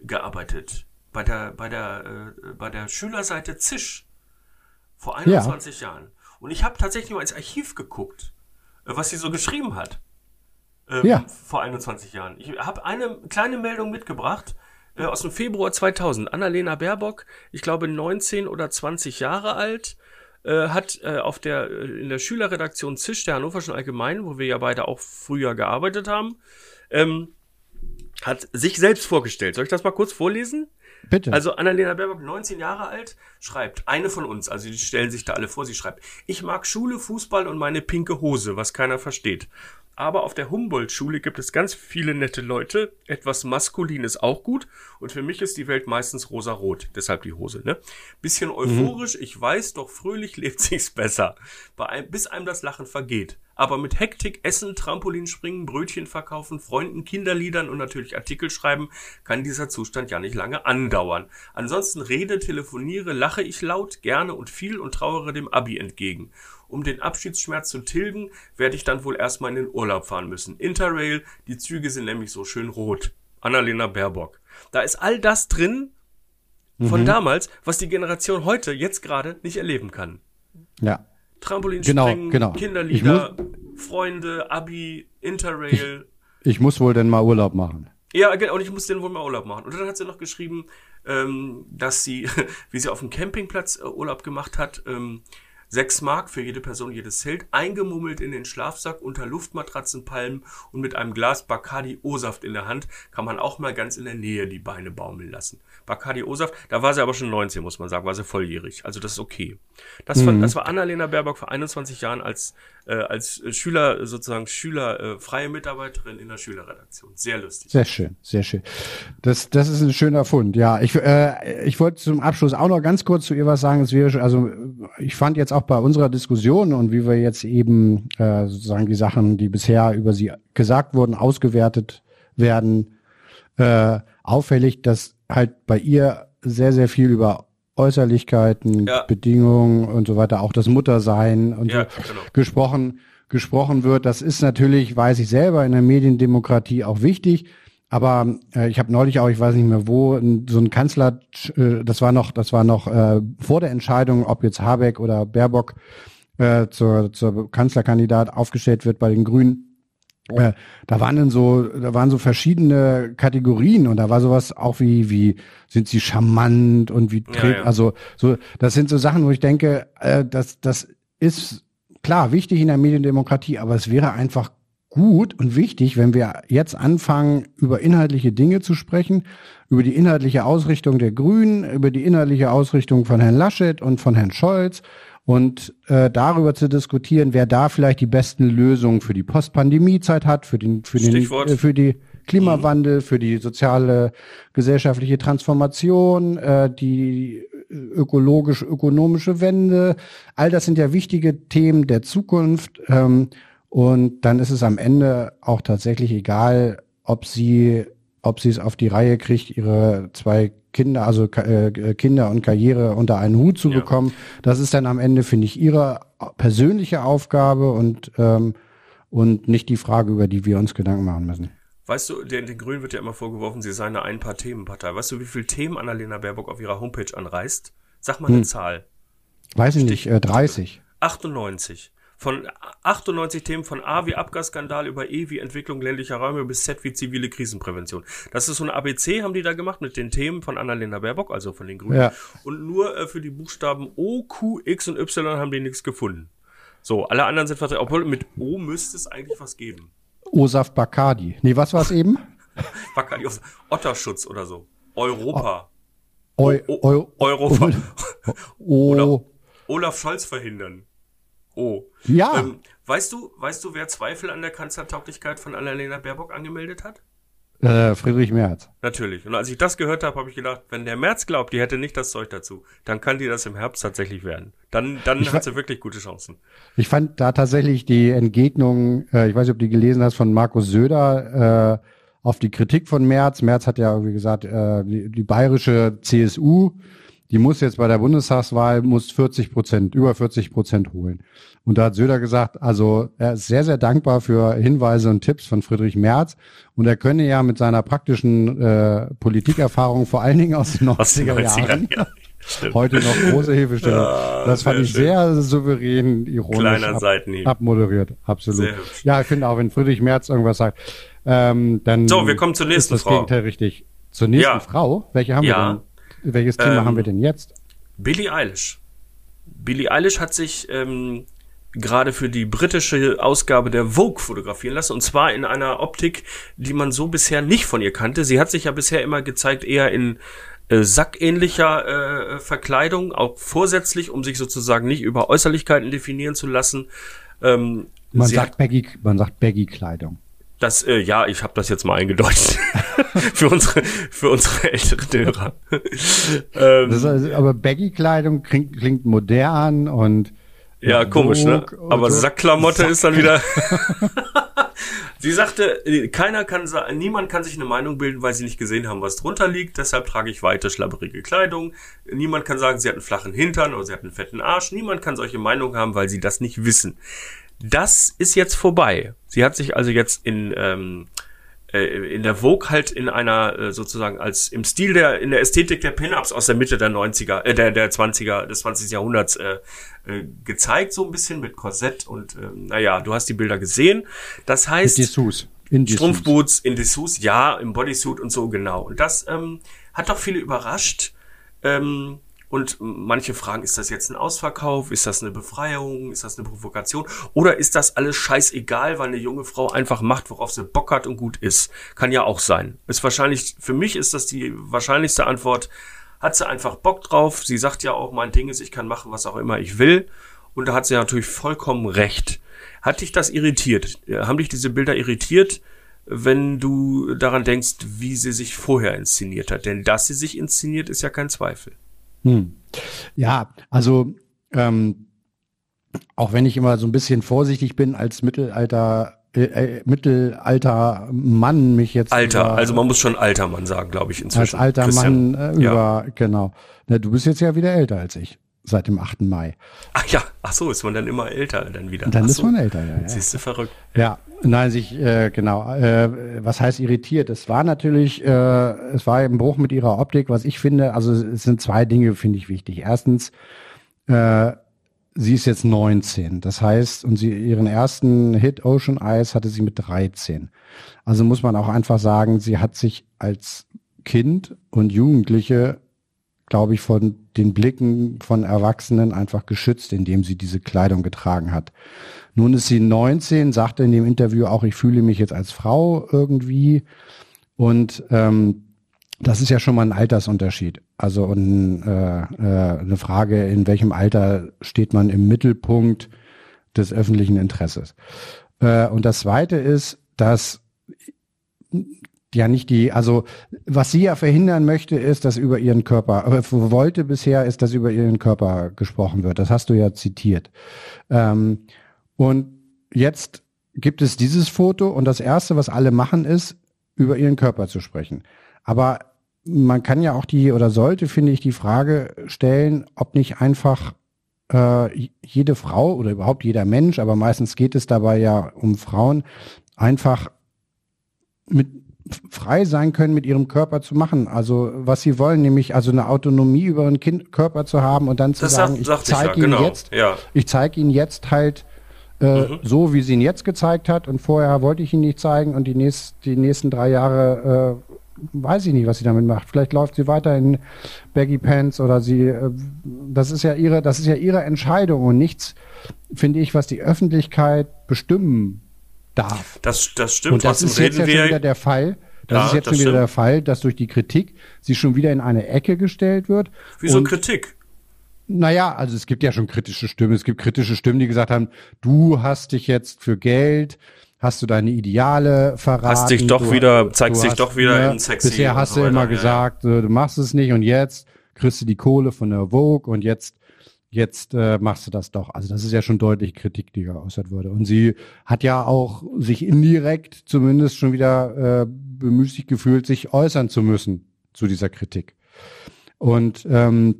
gearbeitet bei der, bei der, äh, bei der Schülerseite Zisch vor 21 ja. Jahren. Und ich habe tatsächlich mal ins Archiv geguckt, äh, was sie so geschrieben hat. Ähm, ja. Vor 21 Jahren. Ich habe eine kleine Meldung mitgebracht äh, aus dem Februar 2000. Annalena Baerbock, ich glaube 19 oder 20 Jahre alt, äh, hat äh, auf der, äh, in der Schülerredaktion Zisch der Hannoverschen Allgemeinen, wo wir ja beide auch früher gearbeitet haben, ähm, hat sich selbst vorgestellt. Soll ich das mal kurz vorlesen? Bitte. Also Annalena Baerbock, 19 Jahre alt, schreibt, eine von uns, also die stellen sich da alle vor, sie schreibt, ich mag Schule, Fußball und meine pinke Hose, was keiner versteht. Aber auf der Humboldt-Schule gibt es ganz viele nette Leute. Etwas maskulin ist auch gut. Und für mich ist die Welt meistens rosa-rot. Deshalb die Hose, ne? Bisschen mhm. euphorisch, mhm. ich weiß, doch fröhlich lebt sich's besser. Ein, bis einem das Lachen vergeht. Aber mit Hektik, Essen, Trampolinspringen, Brötchen verkaufen, Freunden, Kinderliedern und natürlich Artikel schreiben, kann dieser Zustand ja nicht lange andauern. Ansonsten rede, telefoniere, lache ich laut, gerne und viel und trauere dem Abi entgegen. Um den Abschiedsschmerz zu tilgen, werde ich dann wohl erstmal in den Urlaub fahren müssen. Interrail, die Züge sind nämlich so schön rot. Annalena Baerbock. Da ist all das drin von mhm. damals, was die Generation heute jetzt gerade nicht erleben kann. Ja. Trampolinspringen, genau, genau. Kinderlieder, Freunde, Abi, Interrail. Ich, ich, muss wohl denn mal Urlaub machen. Ja, genau, und ich muss denn wohl mal Urlaub machen. Und dann hat sie noch geschrieben, ähm, dass sie, wie sie auf dem Campingplatz äh, Urlaub gemacht hat, ähm, Sechs Mark für jede Person, jedes Zelt, eingemummelt in den Schlafsack unter Luftmatratzenpalmen und mit einem Glas Bacardi O-Saft in der Hand kann man auch mal ganz in der Nähe die Beine baumeln lassen. Bacardi O-Saft, da war sie aber schon 19, muss man sagen, war sie volljährig. Also das ist okay. Das, mhm. war, das war Annalena Baerbock vor 21 Jahren als, äh, als Schüler, sozusagen Schüler, äh, freie Mitarbeiterin in der Schülerredaktion. Sehr lustig. Sehr schön, sehr schön. Das, das ist ein schöner Fund. Ja, ich, äh, ich wollte zum Abschluss auch noch ganz kurz zu ihr was sagen. Es wäre, also ich fand jetzt auch bei unserer Diskussion und wie wir jetzt eben äh, sozusagen die Sachen, die bisher über sie gesagt wurden, ausgewertet werden, äh, auffällig, dass halt bei ihr sehr, sehr viel über Äußerlichkeiten, ja. Bedingungen und so weiter, auch das Muttersein und ja, so genau. gesprochen, gesprochen wird. Das ist natürlich, weiß ich selber, in der Mediendemokratie auch wichtig. Aber äh, ich habe neulich auch, ich weiß nicht mehr wo, so ein Kanzler, äh, das war noch, das war noch äh, vor der Entscheidung, ob jetzt Habeck oder Baerbock äh, zur, zur Kanzlerkandidat aufgestellt wird bei den Grünen äh, da waren dann so, da waren so verschiedene Kategorien und da war sowas auch wie, wie sind sie charmant und wie ja, ja. also so, das sind so Sachen, wo ich denke, äh, das, das ist klar wichtig in der Mediendemokratie, aber es wäre einfach gut und wichtig, wenn wir jetzt anfangen, über inhaltliche Dinge zu sprechen, über die inhaltliche Ausrichtung der Grünen, über die inhaltliche Ausrichtung von Herrn Laschet und von Herrn Scholz und äh, darüber zu diskutieren, wer da vielleicht die besten Lösungen für die Postpandemie-Zeit hat, für den, für den, äh, für die Klimawandel, mhm. für die soziale, gesellschaftliche Transformation, äh, die ökologisch-ökonomische Wende. All das sind ja wichtige Themen der Zukunft. Ähm, und dann ist es am Ende auch tatsächlich egal, ob sie, ob sie es auf die Reihe kriegt, ihre zwei Kinder, also äh, Kinder und Karriere unter einen Hut zu ja. bekommen. Das ist dann am Ende, finde ich, ihre persönliche Aufgabe und, ähm, und nicht die Frage, über die wir uns Gedanken machen müssen. Weißt du, den, den Grünen wird ja immer vorgeworfen, sie seien eine Ein-Paar-Themen-Partei. Weißt du, wie viele Themen Annalena Baerbock auf ihrer Homepage anreißt? Sag mal eine hm. Zahl. Weiß ich nicht, äh, 30. 98. Von 98 Themen von A wie Abgasskandal über E wie Entwicklung ländlicher Räume bis Z wie zivile Krisenprävention. Das ist so ein ABC, haben die da gemacht mit den Themen von Annalena Baerbock, also von den Grünen. Ja. Und nur äh, für die Buchstaben O, Q, X und Y haben die nichts gefunden. So, alle anderen sind vertreten. Obwohl mit O müsste es eigentlich was geben. Osaf Bacardi. Nee, was war es eben? Bacardi, Otterschutz oder so. Europa. O, o, o, Europa. Oder Olaf Scholz verhindern. Oh. Ja. Ähm, weißt du, weißt du, wer Zweifel an der Kanzlertauglichkeit von Annalena Baerbock angemeldet hat? Äh, Friedrich Merz. Natürlich. Und als ich das gehört habe, habe ich gedacht, wenn der Merz glaubt, die hätte nicht das Zeug dazu, dann kann die das im Herbst tatsächlich werden. Dann, dann ich hat sie wirklich gute Chancen. Ich fand da tatsächlich die Entgegnung, äh, ich weiß nicht, ob du die gelesen hast, von Markus Söder äh, auf die Kritik von Merz. Merz hat ja irgendwie gesagt, äh, die, die bayerische CSU die muss jetzt bei der Bundestagswahl muss 40 Prozent, über 40 Prozent holen. Und da hat Söder gesagt, also er ist sehr, sehr dankbar für Hinweise und Tipps von Friedrich Merz. Und er könne ja mit seiner praktischen äh, Politikerfahrung, vor allen Dingen aus den 90er, Jahren, ja. Heute noch große Hilfestellung. Ja, das fand ich schön. sehr souverän, ironisch Kleiner ab, abmoderiert. Absolut. Ja, ich finde auch, wenn Friedrich Merz irgendwas sagt, ähm, dann so, wir kommen zur nächsten ist das Frau. Gegenteil richtig. Zur nächsten ja. Frau? Welche haben ja. wir denn? Welches Thema ähm, haben wir denn jetzt? Billie Eilish. Billie Eilish hat sich ähm, gerade für die britische Ausgabe der Vogue fotografieren lassen. Und zwar in einer Optik, die man so bisher nicht von ihr kannte. Sie hat sich ja bisher immer gezeigt, eher in äh, sackähnlicher äh, Verkleidung, auch vorsätzlich, um sich sozusagen nicht über Äußerlichkeiten definieren zu lassen. Ähm, man, sagt Baggy, man sagt Baggy-Kleidung. Das, äh, ja, ich habe das jetzt mal eingedeutet. für unsere, für unsere älteren Hörer. ähm, also, aber Baggy-Kleidung klingt, klingt modern und ja, komisch, ne? Aber. Sackklamotte Sack. ist dann wieder. sie sagte, keiner kann, niemand kann sich eine Meinung bilden, weil sie nicht gesehen haben, was drunter liegt. Deshalb trage ich weiter schlabberige Kleidung. Niemand kann sagen, sie hat einen flachen Hintern oder sie hat einen fetten Arsch. Niemand kann solche Meinungen haben, weil sie das nicht wissen. Das ist jetzt vorbei. Sie hat sich also jetzt in ähm, äh, in der Vogue halt in einer äh, sozusagen als im Stil der in der Ästhetik der Pin-ups aus der Mitte der 90er äh, der der 20er des 20. Jahrhunderts äh, äh, gezeigt so ein bisschen mit Korsett und äh, naja, du hast die Bilder gesehen. Das heißt in Dessous. In Strumpfboots in Dessous, ja, im Bodysuit und so genau. Und das ähm, hat doch viele überrascht. Ähm, Und manche fragen, ist das jetzt ein Ausverkauf? Ist das eine Befreiung? Ist das eine Provokation? Oder ist das alles scheißegal, weil eine junge Frau einfach macht, worauf sie Bock hat und gut ist? Kann ja auch sein. Ist wahrscheinlich, für mich ist das die wahrscheinlichste Antwort. Hat sie einfach Bock drauf? Sie sagt ja auch, mein Ding ist, ich kann machen, was auch immer ich will. Und da hat sie natürlich vollkommen recht. Hat dich das irritiert? Haben dich diese Bilder irritiert? wenn du daran denkst, wie sie sich vorher inszeniert hat. Denn dass sie sich inszeniert, ist ja kein Zweifel. Hm. Ja, also ähm, auch wenn ich immer so ein bisschen vorsichtig bin als Mittelalter äh, äh, Mittelalter Mann mich jetzt Alter, über, also man muss schon alter Mann sagen, glaube ich inzwischen. Als alter Christian. Mann äh, über ja. genau. Na, du bist jetzt ja wieder älter als ich seit dem 8. Mai. Ach ja, ach so, ist man dann immer älter dann wieder. Dann ach ist so. man älter, ja. ja. Siehst du verrückt. Ja, nein, sich äh, genau. Äh, was heißt irritiert? Es war natürlich, äh, es war im Bruch mit ihrer Optik, was ich finde. Also es sind zwei Dinge, finde ich wichtig. Erstens, äh, sie ist jetzt 19. Das heißt, und sie ihren ersten Hit Ocean Eyes hatte sie mit 13. Also muss man auch einfach sagen, sie hat sich als Kind und Jugendliche glaube ich, von den Blicken von Erwachsenen einfach geschützt, indem sie diese Kleidung getragen hat. Nun ist sie 19, sagte in dem Interview auch, ich fühle mich jetzt als Frau irgendwie. Und ähm, das ist ja schon mal ein Altersunterschied. Also und, äh, äh, eine Frage, in welchem Alter steht man im Mittelpunkt des öffentlichen Interesses. Äh, und das Zweite ist, dass ja nicht die, also was sie ja verhindern möchte, ist, dass über ihren Körper, äh, wollte bisher, ist, dass über ihren Körper gesprochen wird. Das hast du ja zitiert. Ähm, und jetzt gibt es dieses Foto und das erste, was alle machen, ist, über ihren Körper zu sprechen. Aber man kann ja auch die oder sollte, finde ich, die Frage stellen, ob nicht einfach äh, jede Frau oder überhaupt jeder Mensch, aber meistens geht es dabei ja um Frauen, einfach mit frei sein können, mit ihrem Körper zu machen. Also was sie wollen, nämlich also eine Autonomie über ihren kind Körper zu haben und dann zu das sagen, sagt, ich zeige ja, ihnen genau. jetzt, ja. ich zeige ihnen jetzt halt äh, Mhm. so, wie sie ihn jetzt gezeigt hat und vorher wollte ich ihn nicht zeigen und die, nächst, die nächsten drei Jahre äh, weiß ich nicht, was sie damit macht. Vielleicht läuft sie weiter in Baggy Pants oder sie, äh, das ist ja ihre, das ist ja ihre Entscheidung und nichts, finde ich, was die Öffentlichkeit bestimmen darf. Das, das stimmt. Und das ist jetzt ja schon wieder der Fall. Das Ja, ist jetzt das schon wieder stimmt. der Fall, dass durch die Kritik sie schon wieder in eine Ecke gestellt wird. Wieso und, Kritik? Naja, also es gibt ja schon kritische Stimmen. Es gibt kritische Stimmen, die gesagt haben, du hast dich jetzt für Geld, hast du deine Ideale verraten. Hast dich doch du, wieder- zeigst dich doch wieder in sexy Bisher hast so du immer weiter, ja, gesagt, äh, du machst es nicht und jetzt kriegst du die Kohle von der Vogue und jetzt jetzt äh, machst du das doch. Also das ist ja schon deutlich Kritik, die geäußert wurde. Und sie hat ja auch sich indirekt zumindest schon wieder äh, bemüßigt gefühlt, sich äußern zu müssen zu dieser Kritik. Und ähm,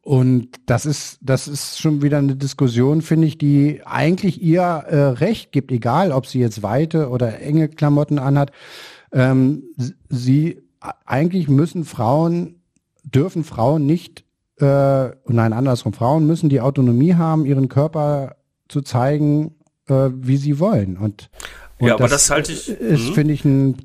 und das ist das ist schon wieder eine Diskussion, finde ich, die eigentlich ihr äh, Recht gibt, egal ob sie jetzt weite oder enge Klamotten anhat. Ähm, sie eigentlich müssen Frauen dürfen Frauen nicht äh, nein andersrum Frauen müssen die Autonomie haben, ihren Körper zu zeigen, äh, wie sie wollen. Und, und Ja, aber das halte ich- ist mhm. finde ich ein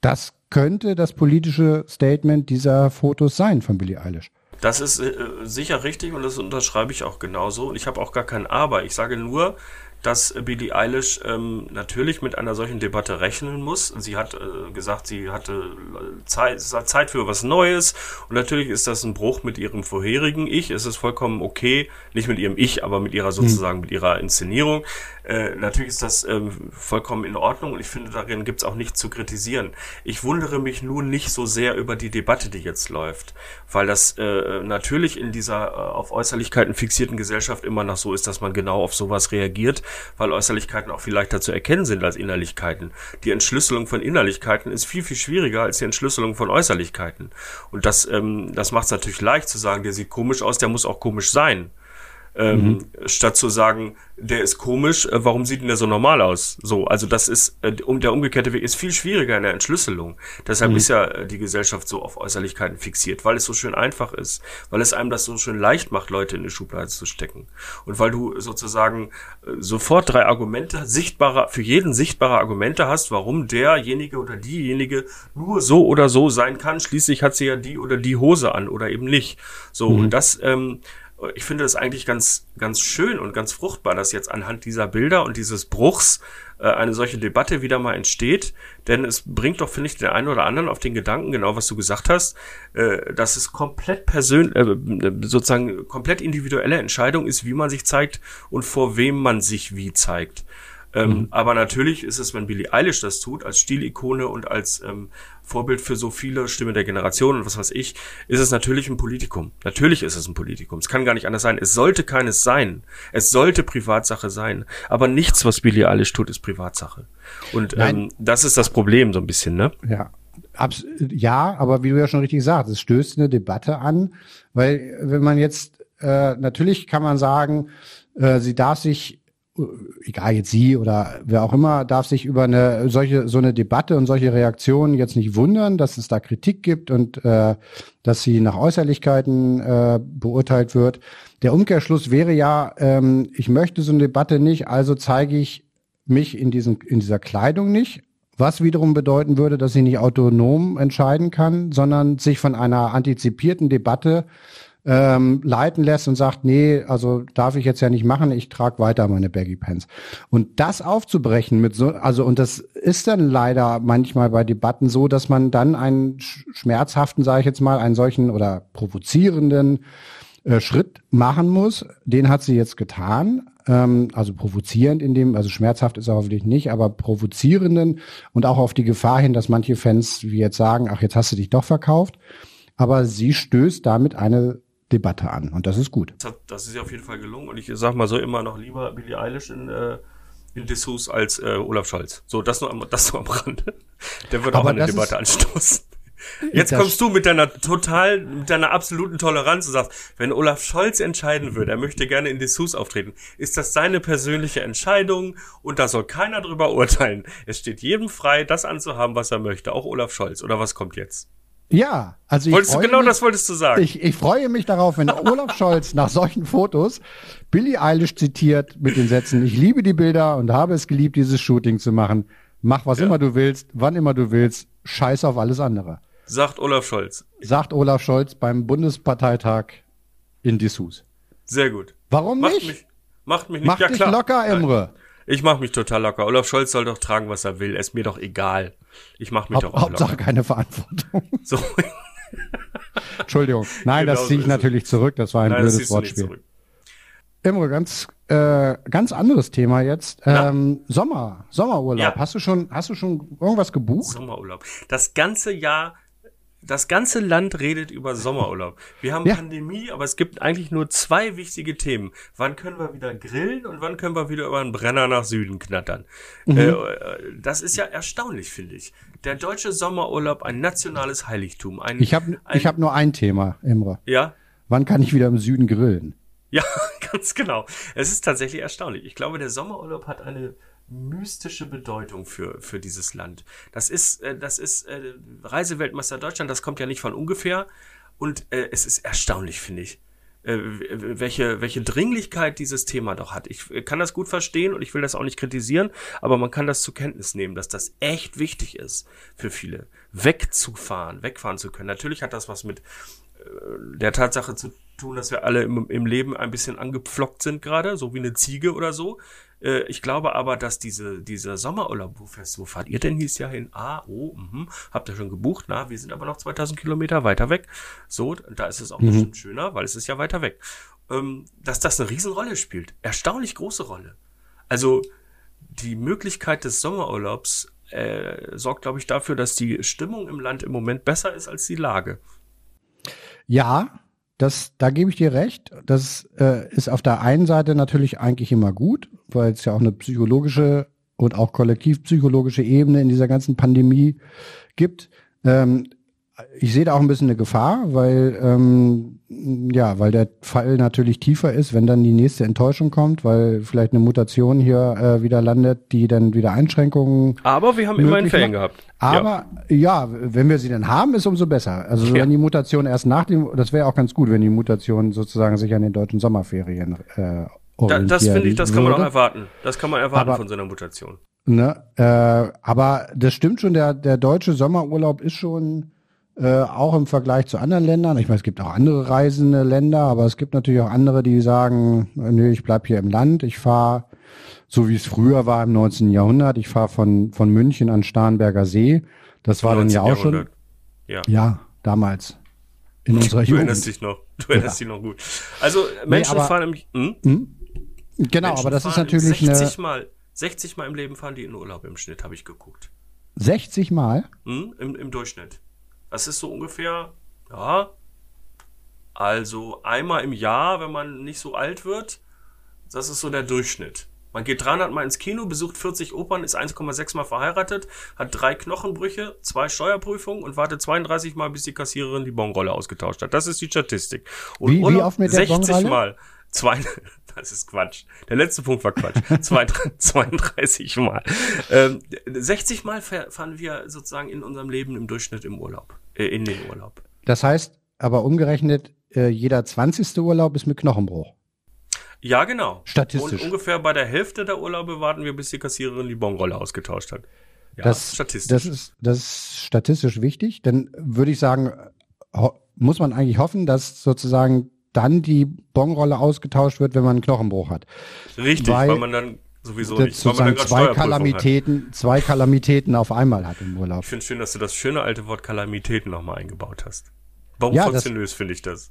das könnte das politische Statement dieser Fotos sein von Billie Eilish. Das ist äh, sicher richtig und das unterschreibe ich auch genauso. Und ich habe auch gar kein Aber. Ich sage nur, dass Billie Eilish ähm, natürlich mit einer solchen Debatte rechnen muss. Sie hat äh, gesagt, sie hatte äh, Zeit, Zeit für was Neues. Und natürlich ist das ein Bruch mit ihrem vorherigen Ich. Es ist vollkommen okay, nicht mit ihrem Ich, aber mit ihrer sozusagen, mit ihrer Inszenierung. Äh, natürlich ist das ähm, vollkommen in Ordnung und ich finde, darin gibt es auch nichts zu kritisieren. Ich wundere mich nur nicht so sehr über die Debatte, die jetzt läuft, weil das äh, natürlich in dieser äh, auf Äußerlichkeiten fixierten Gesellschaft immer noch so ist, dass man genau auf sowas reagiert, weil Äußerlichkeiten auch viel leichter zu erkennen sind als Innerlichkeiten. Die Entschlüsselung von Innerlichkeiten ist viel, viel schwieriger als die Entschlüsselung von Äußerlichkeiten. Und das, ähm, das macht es natürlich leicht zu sagen, der sieht komisch aus, der muss auch komisch sein. Ähm, mhm. statt zu sagen, der ist komisch, äh, warum sieht denn der so normal aus? So, also das ist, äh, um, der umgekehrte Weg ist viel schwieriger in der Entschlüsselung. Deshalb mhm. ist ja äh, die Gesellschaft so auf Äußerlichkeiten fixiert, weil es so schön einfach ist, weil es einem das so schön leicht macht, Leute in die Schublade zu stecken. Und weil du sozusagen sofort drei Argumente, sichtbare, für jeden sichtbare Argumente hast, warum derjenige oder diejenige nur so oder so sein kann. Schließlich hat sie ja die oder die Hose an oder eben nicht. So, mhm. und das, ähm, ich finde das eigentlich ganz, ganz schön und ganz fruchtbar, dass jetzt anhand dieser Bilder und dieses Bruchs äh, eine solche Debatte wieder mal entsteht. Denn es bringt doch, finde ich, den einen oder anderen auf den Gedanken, genau was du gesagt hast, äh, dass es komplett persönlich, äh, sozusagen komplett individuelle Entscheidung ist, wie man sich zeigt und vor wem man sich wie zeigt. Ähm, mhm. Aber natürlich ist es, wenn Billie Eilish das tut, als Stilikone und als ähm, Vorbild für so viele Stimme der Generation und was weiß ich, ist es natürlich ein Politikum. Natürlich ist es ein Politikum. Es kann gar nicht anders sein. Es sollte keines sein. Es sollte Privatsache sein. Aber nichts, was Billie Eilish tut, ist Privatsache. Und ähm, das ist das Problem so ein bisschen, ne? Ja. Abs ja, aber wie du ja schon richtig sagst, es stößt eine Debatte an, weil wenn man jetzt äh, natürlich kann man sagen, äh, sie darf sich egal jetzt sie oder wer auch immer, darf sich über eine solche so eine Debatte und solche Reaktionen jetzt nicht wundern, dass es da Kritik gibt und äh, dass sie nach Äußerlichkeiten äh, beurteilt wird. Der Umkehrschluss wäre ja, ähm, ich möchte so eine Debatte nicht, also zeige ich mich in diesem in dieser Kleidung nicht, was wiederum bedeuten würde, dass sie nicht autonom entscheiden kann, sondern sich von einer antizipierten Debatte ähm, leiten lässt und sagt, nee, also darf ich jetzt ja nicht machen, ich trage weiter meine Baggy Pants. Und das aufzubrechen mit so, also und das ist dann leider manchmal bei Debatten so, dass man dann einen schmerzhaften, sage ich jetzt mal, einen solchen oder provozierenden äh, Schritt machen muss. Den hat sie jetzt getan. Ähm, also provozierend in dem, also schmerzhaft ist er hoffentlich nicht, aber provozierenden und auch auf die Gefahr hin, dass manche Fans wie jetzt sagen, ach, jetzt hast du dich doch verkauft. Aber sie stößt damit eine Debatte an und das ist gut. Das, hat, das ist ja auf jeden Fall gelungen und ich sag mal so immer noch lieber Billie Eilish in, äh, in Dessous als äh, Olaf Scholz. So, das nur, am, das nur am Rande. Der wird Aber auch eine Debatte anstoßen. Jetzt kommst du mit deiner total, mit deiner absoluten Toleranz und sagst, wenn Olaf Scholz entscheiden würde, er möchte gerne in Dessous auftreten, ist das seine persönliche Entscheidung und da soll keiner drüber urteilen. Es steht jedem frei, das anzuhaben, was er möchte, auch Olaf Scholz. Oder was kommt jetzt? Ja, also ich wolltest du genau mich, das wolltest du sagen. Ich, ich freue mich darauf, wenn Olaf Scholz nach solchen Fotos Billie Eilish zitiert mit den Sätzen: Ich liebe die Bilder und habe es geliebt, dieses Shooting zu machen. Mach was ja. immer du willst, wann immer du willst. Scheiß auf alles andere. Sagt Olaf Scholz. Sagt Olaf Scholz beim Bundesparteitag in Dessous. Sehr gut. Warum macht nicht? Mich, macht mich nicht. Mach ja, dich klar. locker, Emre. Ich mach mich total locker. Olaf Scholz soll doch tragen, was er will. Ist mir doch egal. Ich mach mich Haupt, doch auch Hauptsache locker. keine Verantwortung. So. Entschuldigung. Nein, genau das ziehe ich so natürlich zurück. Das war ein Nein, blödes Wortspiel. Imre, ganz äh, ganz anderes Thema jetzt. Ähm, Sommer, Sommerurlaub. Ja. Hast du schon, hast du schon irgendwas gebucht? Sommerurlaub. Das ganze Jahr, das ganze Land redet über Sommerurlaub. Wir haben ja. Pandemie, aber es gibt eigentlich nur zwei wichtige Themen. Wann können wir wieder grillen und wann können wir wieder über einen Brenner nach Süden knattern? Mhm. Äh, das ist ja erstaunlich, finde ich der deutsche Sommerurlaub ein nationales Heiligtum. Ein, ich habe ich hab nur ein Thema, Emre. Ja? Wann kann ich wieder im Süden grillen? Ja, ganz genau. Es ist tatsächlich erstaunlich. Ich glaube, der Sommerurlaub hat eine mystische Bedeutung für, für dieses Land. Das ist, äh, das ist äh, Reiseweltmeister Deutschland, das kommt ja nicht von ungefähr. Und äh, es ist erstaunlich, finde ich äh, welche, welche Dringlichkeit dieses Thema doch hat. Ich kann das gut verstehen und ich will das auch nicht kritisieren, aber man kann das zur Kenntnis nehmen, dass das echt wichtig ist für viele, wegzufahren, wegfahren zu können. Natürlich hat das was mit äh, der Tatsache zu tun, dass wir alle im, im Leben ein bisschen angepflockt sind gerade, so wie eine Ziege oder so. Äh, ich glaube aber, dass diese, diese Sommerurlaub, wo, fährst, wo fahrt ihr denn hieß ja hin? Ah, oh, mh, habt ihr schon gebucht? Na, wir sind aber noch 2000 Kilometer weiter weg. So, da ist es auch mhm. bestimmt schöner, weil es ist ja weiter weg. Ähm, dass das eine Riesenrolle spielt. Erstaunlich große Rolle. Also, die Möglichkeit des Sommerurlaubs äh, sorgt, glaube ich, dafür, dass die Stimmung im Land im Moment besser ist als die Lage. Ja, das, da gebe ich dir recht. Das äh, ist auf der einen Seite natürlich eigentlich immer gut, weil es ja auch eine psychologische und auch kollektivpsychologische Ebene in dieser ganzen Pandemie gibt. Ähm, ich sehe da auch ein bisschen eine Gefahr, weil ähm, Ja, weil der Fall natürlich tiefer ist, wenn dann die nächste Enttäuschung kommt, weil vielleicht eine Mutation hier äh, wieder landet, die dann wieder Einschränkungen. Aber wir haben immerhin Ferien gehabt. Aber ja. ja. wenn wir sie dann haben, ist umso besser. Also ja. wenn die Mutation erst nach dem, das wäre auch ganz gut, wenn die Mutation sozusagen sich an den deutschen Sommerferien äh, da, Das finde ich, das kann man auch erwarten. Das kann man erwarten aber, von so einer Mutation. Ne, äh, aber das stimmt schon, der, der deutsche Sommerurlaub ist schon äh, auch im Vergleich zu anderen Ländern. Ich meine, es gibt auch andere reisende Länder, aber es gibt natürlich auch andere, die sagen, nö, ich bleib hier im Land, ich fahre, so wie es früher war im 19. Jahrhundert, ich fahre von, von München an Starnberger See. Das war dann ja auch schon. Ja. ja, damals. In unserer Jugend. Du erinnerst dich noch. Du erinnerst ja. dich noch gut. Also Menschen nee, aber, fahren im. Hm? Hm? Genau, Menschen aber das ist natürlich 60 eine, Mal, 60 Mal im Leben fahren die in Urlaub im Schnitt, habe ich geguckt. 60 Mal? Hm? Im, Im Durchschnitt. Das ist so ungefähr, ja, also einmal im Jahr, wenn man nicht so alt wird. Das ist so der Durchschnitt. Man geht 300 Mal ins Kino, besucht 40 Opern, ist 1,6 Mal verheiratet, hat drei Knochenbrüche, zwei Steuerprüfungen und wartet 32 Mal, bis die Kassiererin die Bonrolle ausgetauscht hat. Das ist die Statistik. Und wie, wie oft mit der 60 Bonrolle? Mal. Zwei, das ist Quatsch. Der letzte Punkt war Quatsch. 32 Mal. Ähm, 60 Mal fahren wir sozusagen in unserem Leben im Durchschnitt im Urlaub, äh, in den Urlaub. Das heißt, aber umgerechnet, äh, jeder 20. Urlaub ist mit Knochenbruch. Ja, genau. Statistisch. Und ungefähr bei der Hälfte der Urlaube warten wir, bis die Kassiererin die Bonrolle ausgetauscht hat. Ja, das, statistisch. Das ist, das ist statistisch wichtig. Dann würde ich sagen, muss man eigentlich hoffen, dass sozusagen dann die Bonrolle ausgetauscht wird, wenn man einen Knochenbruch hat. Richtig, weil, weil man dann sowieso nicht. Sozusagen zwei Kalamitäten, hat. zwei Kalamitäten auf einmal hat im Urlaub. Ich finde schön, dass du das schöne alte Wort Kalamitäten nochmal eingebaut hast. Warum ja, faszinös finde ich das?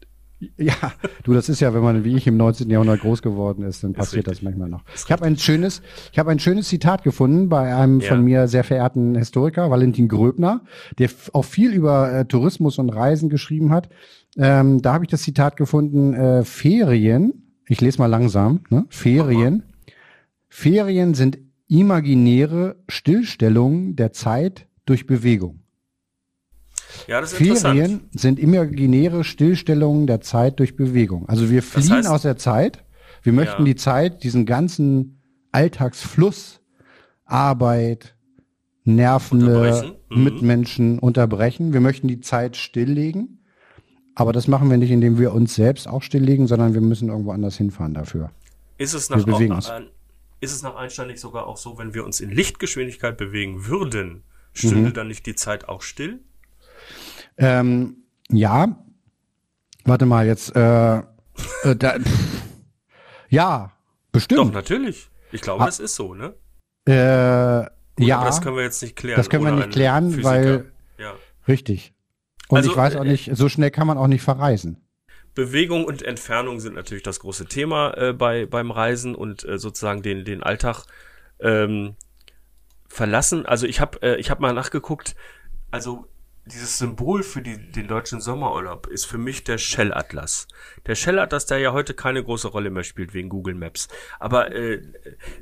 Ja, du, das ist ja, wenn man wie ich im 19. Jahrhundert groß geworden ist, dann passiert das manchmal noch. Ich habe ein schönes, ich habe ein schönes Zitat gefunden bei einem ja. von mir sehr verehrten Historiker, Valentin Gröbner, der auch viel über äh, Tourismus und Reisen geschrieben hat. Ähm, da habe ich das Zitat gefunden, äh, Ferien, ich lese mal langsam, ne? Ferien. Ferien sind imaginäre Stillstellungen der Zeit durch Bewegung. Ja, Ferien sind imaginäre Stillstellungen der Zeit durch Bewegung. Also wir fliehen das heißt, aus der Zeit. Wir möchten ja. die Zeit, diesen ganzen Alltagsfluss, Arbeit, nervende mhm. Mitmenschen unterbrechen. Wir möchten die Zeit stilllegen. Aber das machen wir nicht, indem wir uns selbst auch stilllegen, sondern wir müssen irgendwo anders hinfahren dafür. Ist es nach, auch, nach ist es nach Einstein nicht sogar auch so, wenn wir uns in Lichtgeschwindigkeit bewegen würden, stünde mhm. dann nicht die Zeit auch still? Ähm, ja, warte mal, jetzt, äh, äh da, ja, bestimmt. Doch, natürlich. Ich glaube, ah, das ist so, ne? Äh, Gut, ja. das können wir jetzt nicht klären. Das können wir nicht klären, weil, ja. richtig. Und also, ich weiß auch äh, nicht, so schnell kann man auch nicht verreisen. Bewegung und Entfernung sind natürlich das große Thema äh, bei, beim Reisen und äh, sozusagen den, den Alltag ähm, verlassen. Also ich habe äh, ich hab mal nachgeguckt, also dieses Symbol für die, den deutschen Sommerurlaub ist für mich der Shell-Atlas. Der Shell-Atlas, der ja heute keine große Rolle mehr spielt wegen Google Maps. Aber äh,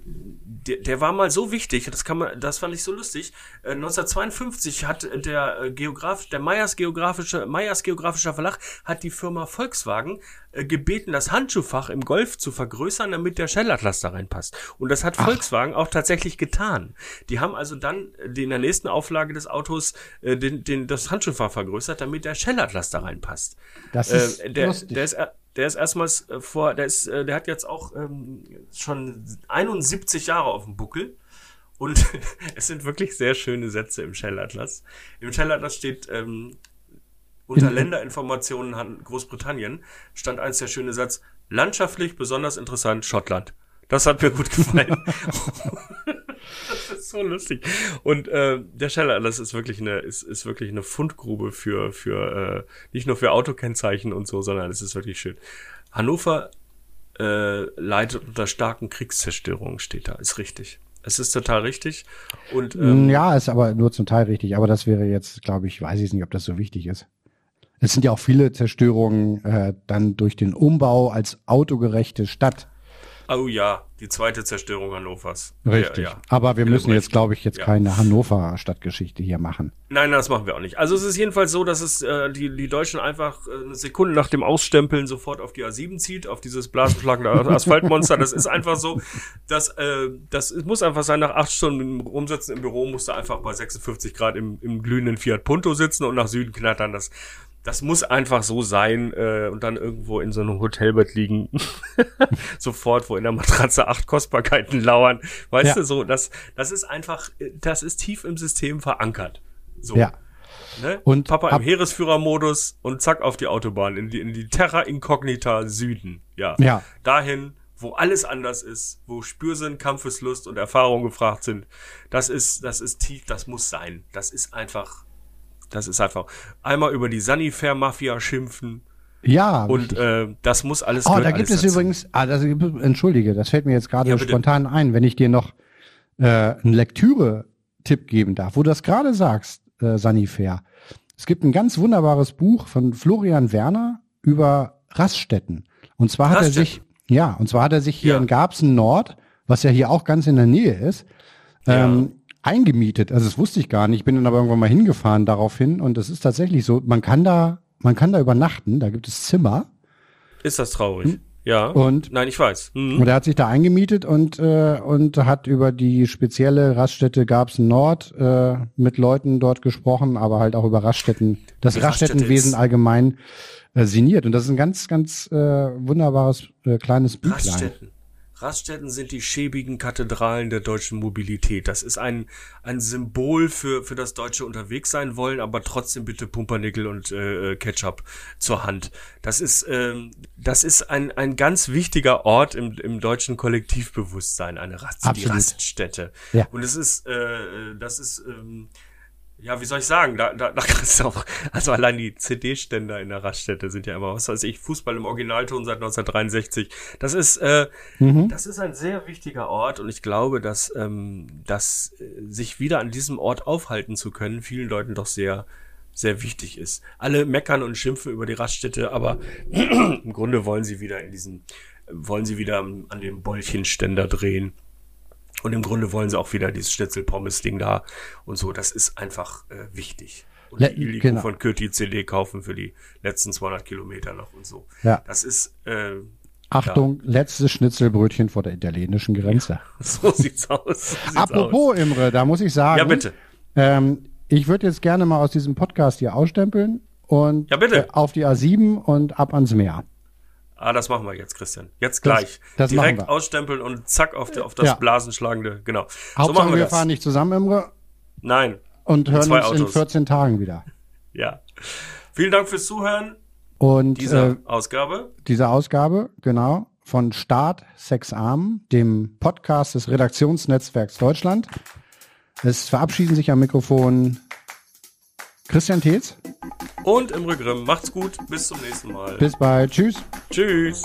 der, der war mal so wichtig, das kann man, das fand ich so lustig. Äh, 1952 hat der äh, Geograf, der Meyers geografische, Meyers geografischer Verlag hat die Firma Volkswagen äh, gebeten, das Handschuhfach im Golf zu vergrößern, damit der Shell-Atlas da reinpasst. Und das hat Ach. Volkswagen auch tatsächlich getan. Die haben also dann äh, in der nächsten Auflage des Autos äh, den, den, das Handschuhfach vergrößert, damit der Shell-Atlas da reinpasst. Das ist äh, der, lustig. Der ist, der ist erstmals äh, vor, der ist, äh, der hat jetzt auch ähm, schon 71 Jahre auf dem Buckel. Und es sind wirklich sehr schöne Sätze im Shell-Atlas. Im Shell-Atlas steht, ähm, unter Länderinformationen Großbritannien stand eins der schöne Satz, landschaftlich besonders interessant Schottland. Das hat mir gut gefallen. so lustig. Und äh, der Scheller, das ist wirklich eine, ist, ist wirklich eine Fundgrube für, für äh, nicht nur für Autokennzeichen und so, sondern es ist wirklich schön. Hannover äh, leidet unter starken Kriegszerstörungen, steht da. Ist richtig. Es ist total richtig. Und ähm, ja, ist aber nur zum Teil richtig. Aber das wäre jetzt, glaube ich, weiß ich nicht, ob das so wichtig ist. Es sind ja auch viele Zerstörungen äh, dann durch den Umbau als autogerechte Stadt. Oh ja, Die zweite Zerstörung Hannovers. Richtig. Ja, ja. Aber wir müssen jetzt, glaube ich, jetzt Ja. keine Hannover Stadtgeschichte hier machen. Nein, das machen wir auch nicht. Also es ist jedenfalls so, dass es äh, die, die Deutschen einfach äh, eine Sekunde nach dem Ausstempeln sofort auf die A7 zieht, auf dieses blasenschlagende Asphaltmonster. Das ist einfach so, dass äh, das es muss einfach sein, nach acht Stunden rumsitzen im Büro musst du einfach bei 56 Grad im, im glühenden Fiat Punto sitzen und nach Süden knattern. Das, das muss einfach so sein äh, und dann irgendwo in so einem Hotelbett liegen. Sofort, wo in der Matratze acht Kostbarkeiten lauern. Weißt Ja. du, so, das, das ist einfach, äh, das ist tief im System verankert. So. Ja. Ne? Und Papa ab- im Heeresführermodus und zack auf die Autobahn, in die, in die Terra Incognita Süden. Ja. Ja. Dahin, wo alles anders ist, wo Spürsinn, Kampfeslust und Erfahrung gefragt sind. Das ist, das ist tief, das muss sein. Das ist einfach, das ist einfach. Einmal über die Sanifair-Mafia schimpfen Ja. und äh, das muss alles Oh, da gibt es dazu. übrigens, ah, das entschuldige, das fällt mir jetzt gerade Ja, spontan ein, wenn ich dir noch äh, einen Lektüre-Tipp geben darf, wo du das gerade sagst, äh, Sanifair. Es gibt ein ganz wunderbares Buch von Florian Werner über Raststätten. Und zwar hat er sich, ja, und zwar hat er sich hier Ja. in Garbsen Nord, was ja hier auch ganz in der Nähe ist, ähm, eingemietet. Also das wusste ich gar nicht. Ich bin dann aber irgendwann mal hingefahren daraufhin und es ist tatsächlich so, man kann da, man kann da übernachten, da gibt es Zimmer. Ist das traurig? Ja. Hm? Und- Nein, ich weiß. Mhm. Und er hat sich da eingemietet und, äh, und hat über die spezielle Raststätte Garbsen Nord äh, mit Leuten dort gesprochen, aber halt auch über Raststätten, das Raststätte Raststättenwesen ist- allgemein äh, sinniert. Und das ist ein ganz, ganz äh, wunderbares äh, kleines Büchlein. Raststätten. Raststätten sind die schäbigen Kathedralen der deutschen Mobilität. Das ist ein, ein Symbol für, für das deutsche Unterwegssein wollen, aber trotzdem bitte Pumpernickel und äh, Ketchup zur Hand. Das ist, ähm, das ist ein, ein ganz wichtiger Ort im, im deutschen Kollektivbewusstsein, eine Rast, die Absolut. Raststätte. Ja. Und es ist, äh, das ist, ähm, ja, wie soll ich sagen, da, da, da kannst du auch, also allein die CD-Ständer in der Raststätte sind ja immer, was weiß ich, Fußball im Originalton seit 1963. Das ist, äh, Mhm. das ist ein sehr wichtiger Ort und ich glaube, dass, ähm, dass äh, sich wieder an diesem Ort aufhalten zu können, vielen Leuten doch sehr, sehr wichtig ist. Alle meckern und schimpfen über die Raststätte, aber im Grunde wollen sie wieder in diesen, wollen sie wieder an dem Bällchenständer drehen. Und im Grunde wollen sie auch wieder dieses Schnitzel-Pommes-Ding da und so. Das ist einfach äh, wichtig. Und Le- die genau. von Kürti CD kaufen für die letzten 200 Kilometer noch und so. Ja. Das ist, äh, Achtung, letztes Schnitzelbrötchen vor der italienischen Grenze. so sieht's aus. So sieht's Apropos Imre, da muss ich sagen, Ja, bitte. Ähm, ich würde jetzt gerne mal aus diesem Podcast hier ausstempeln und Ja, bitte. äh, auf die A7 und ab ans Meer. Ah, das machen wir jetzt, Christian. Jetzt gleich. das machen Direkt ausstempeln und zack auf, die, auf das Ja. blasenschlagende. Genau. so Hauptsache, machen wir, wir das. fahren nicht zusammen, Imre, Nein. und hören uns in Autos. 14 Tagen wieder. Ja. Vielen Dank fürs Zuhören Und dieser äh, Ausgabe. diese Ausgabe, genau, von Start Sex Arm, dem Podcast des Redaktionsnetzwerks Deutschland. Es verabschieden sich am Mikrofon Christian Teetz. Und Imre Grimm. Macht's gut. Bis zum nächsten Mal. Bis bald. Tschüss. Tschüss.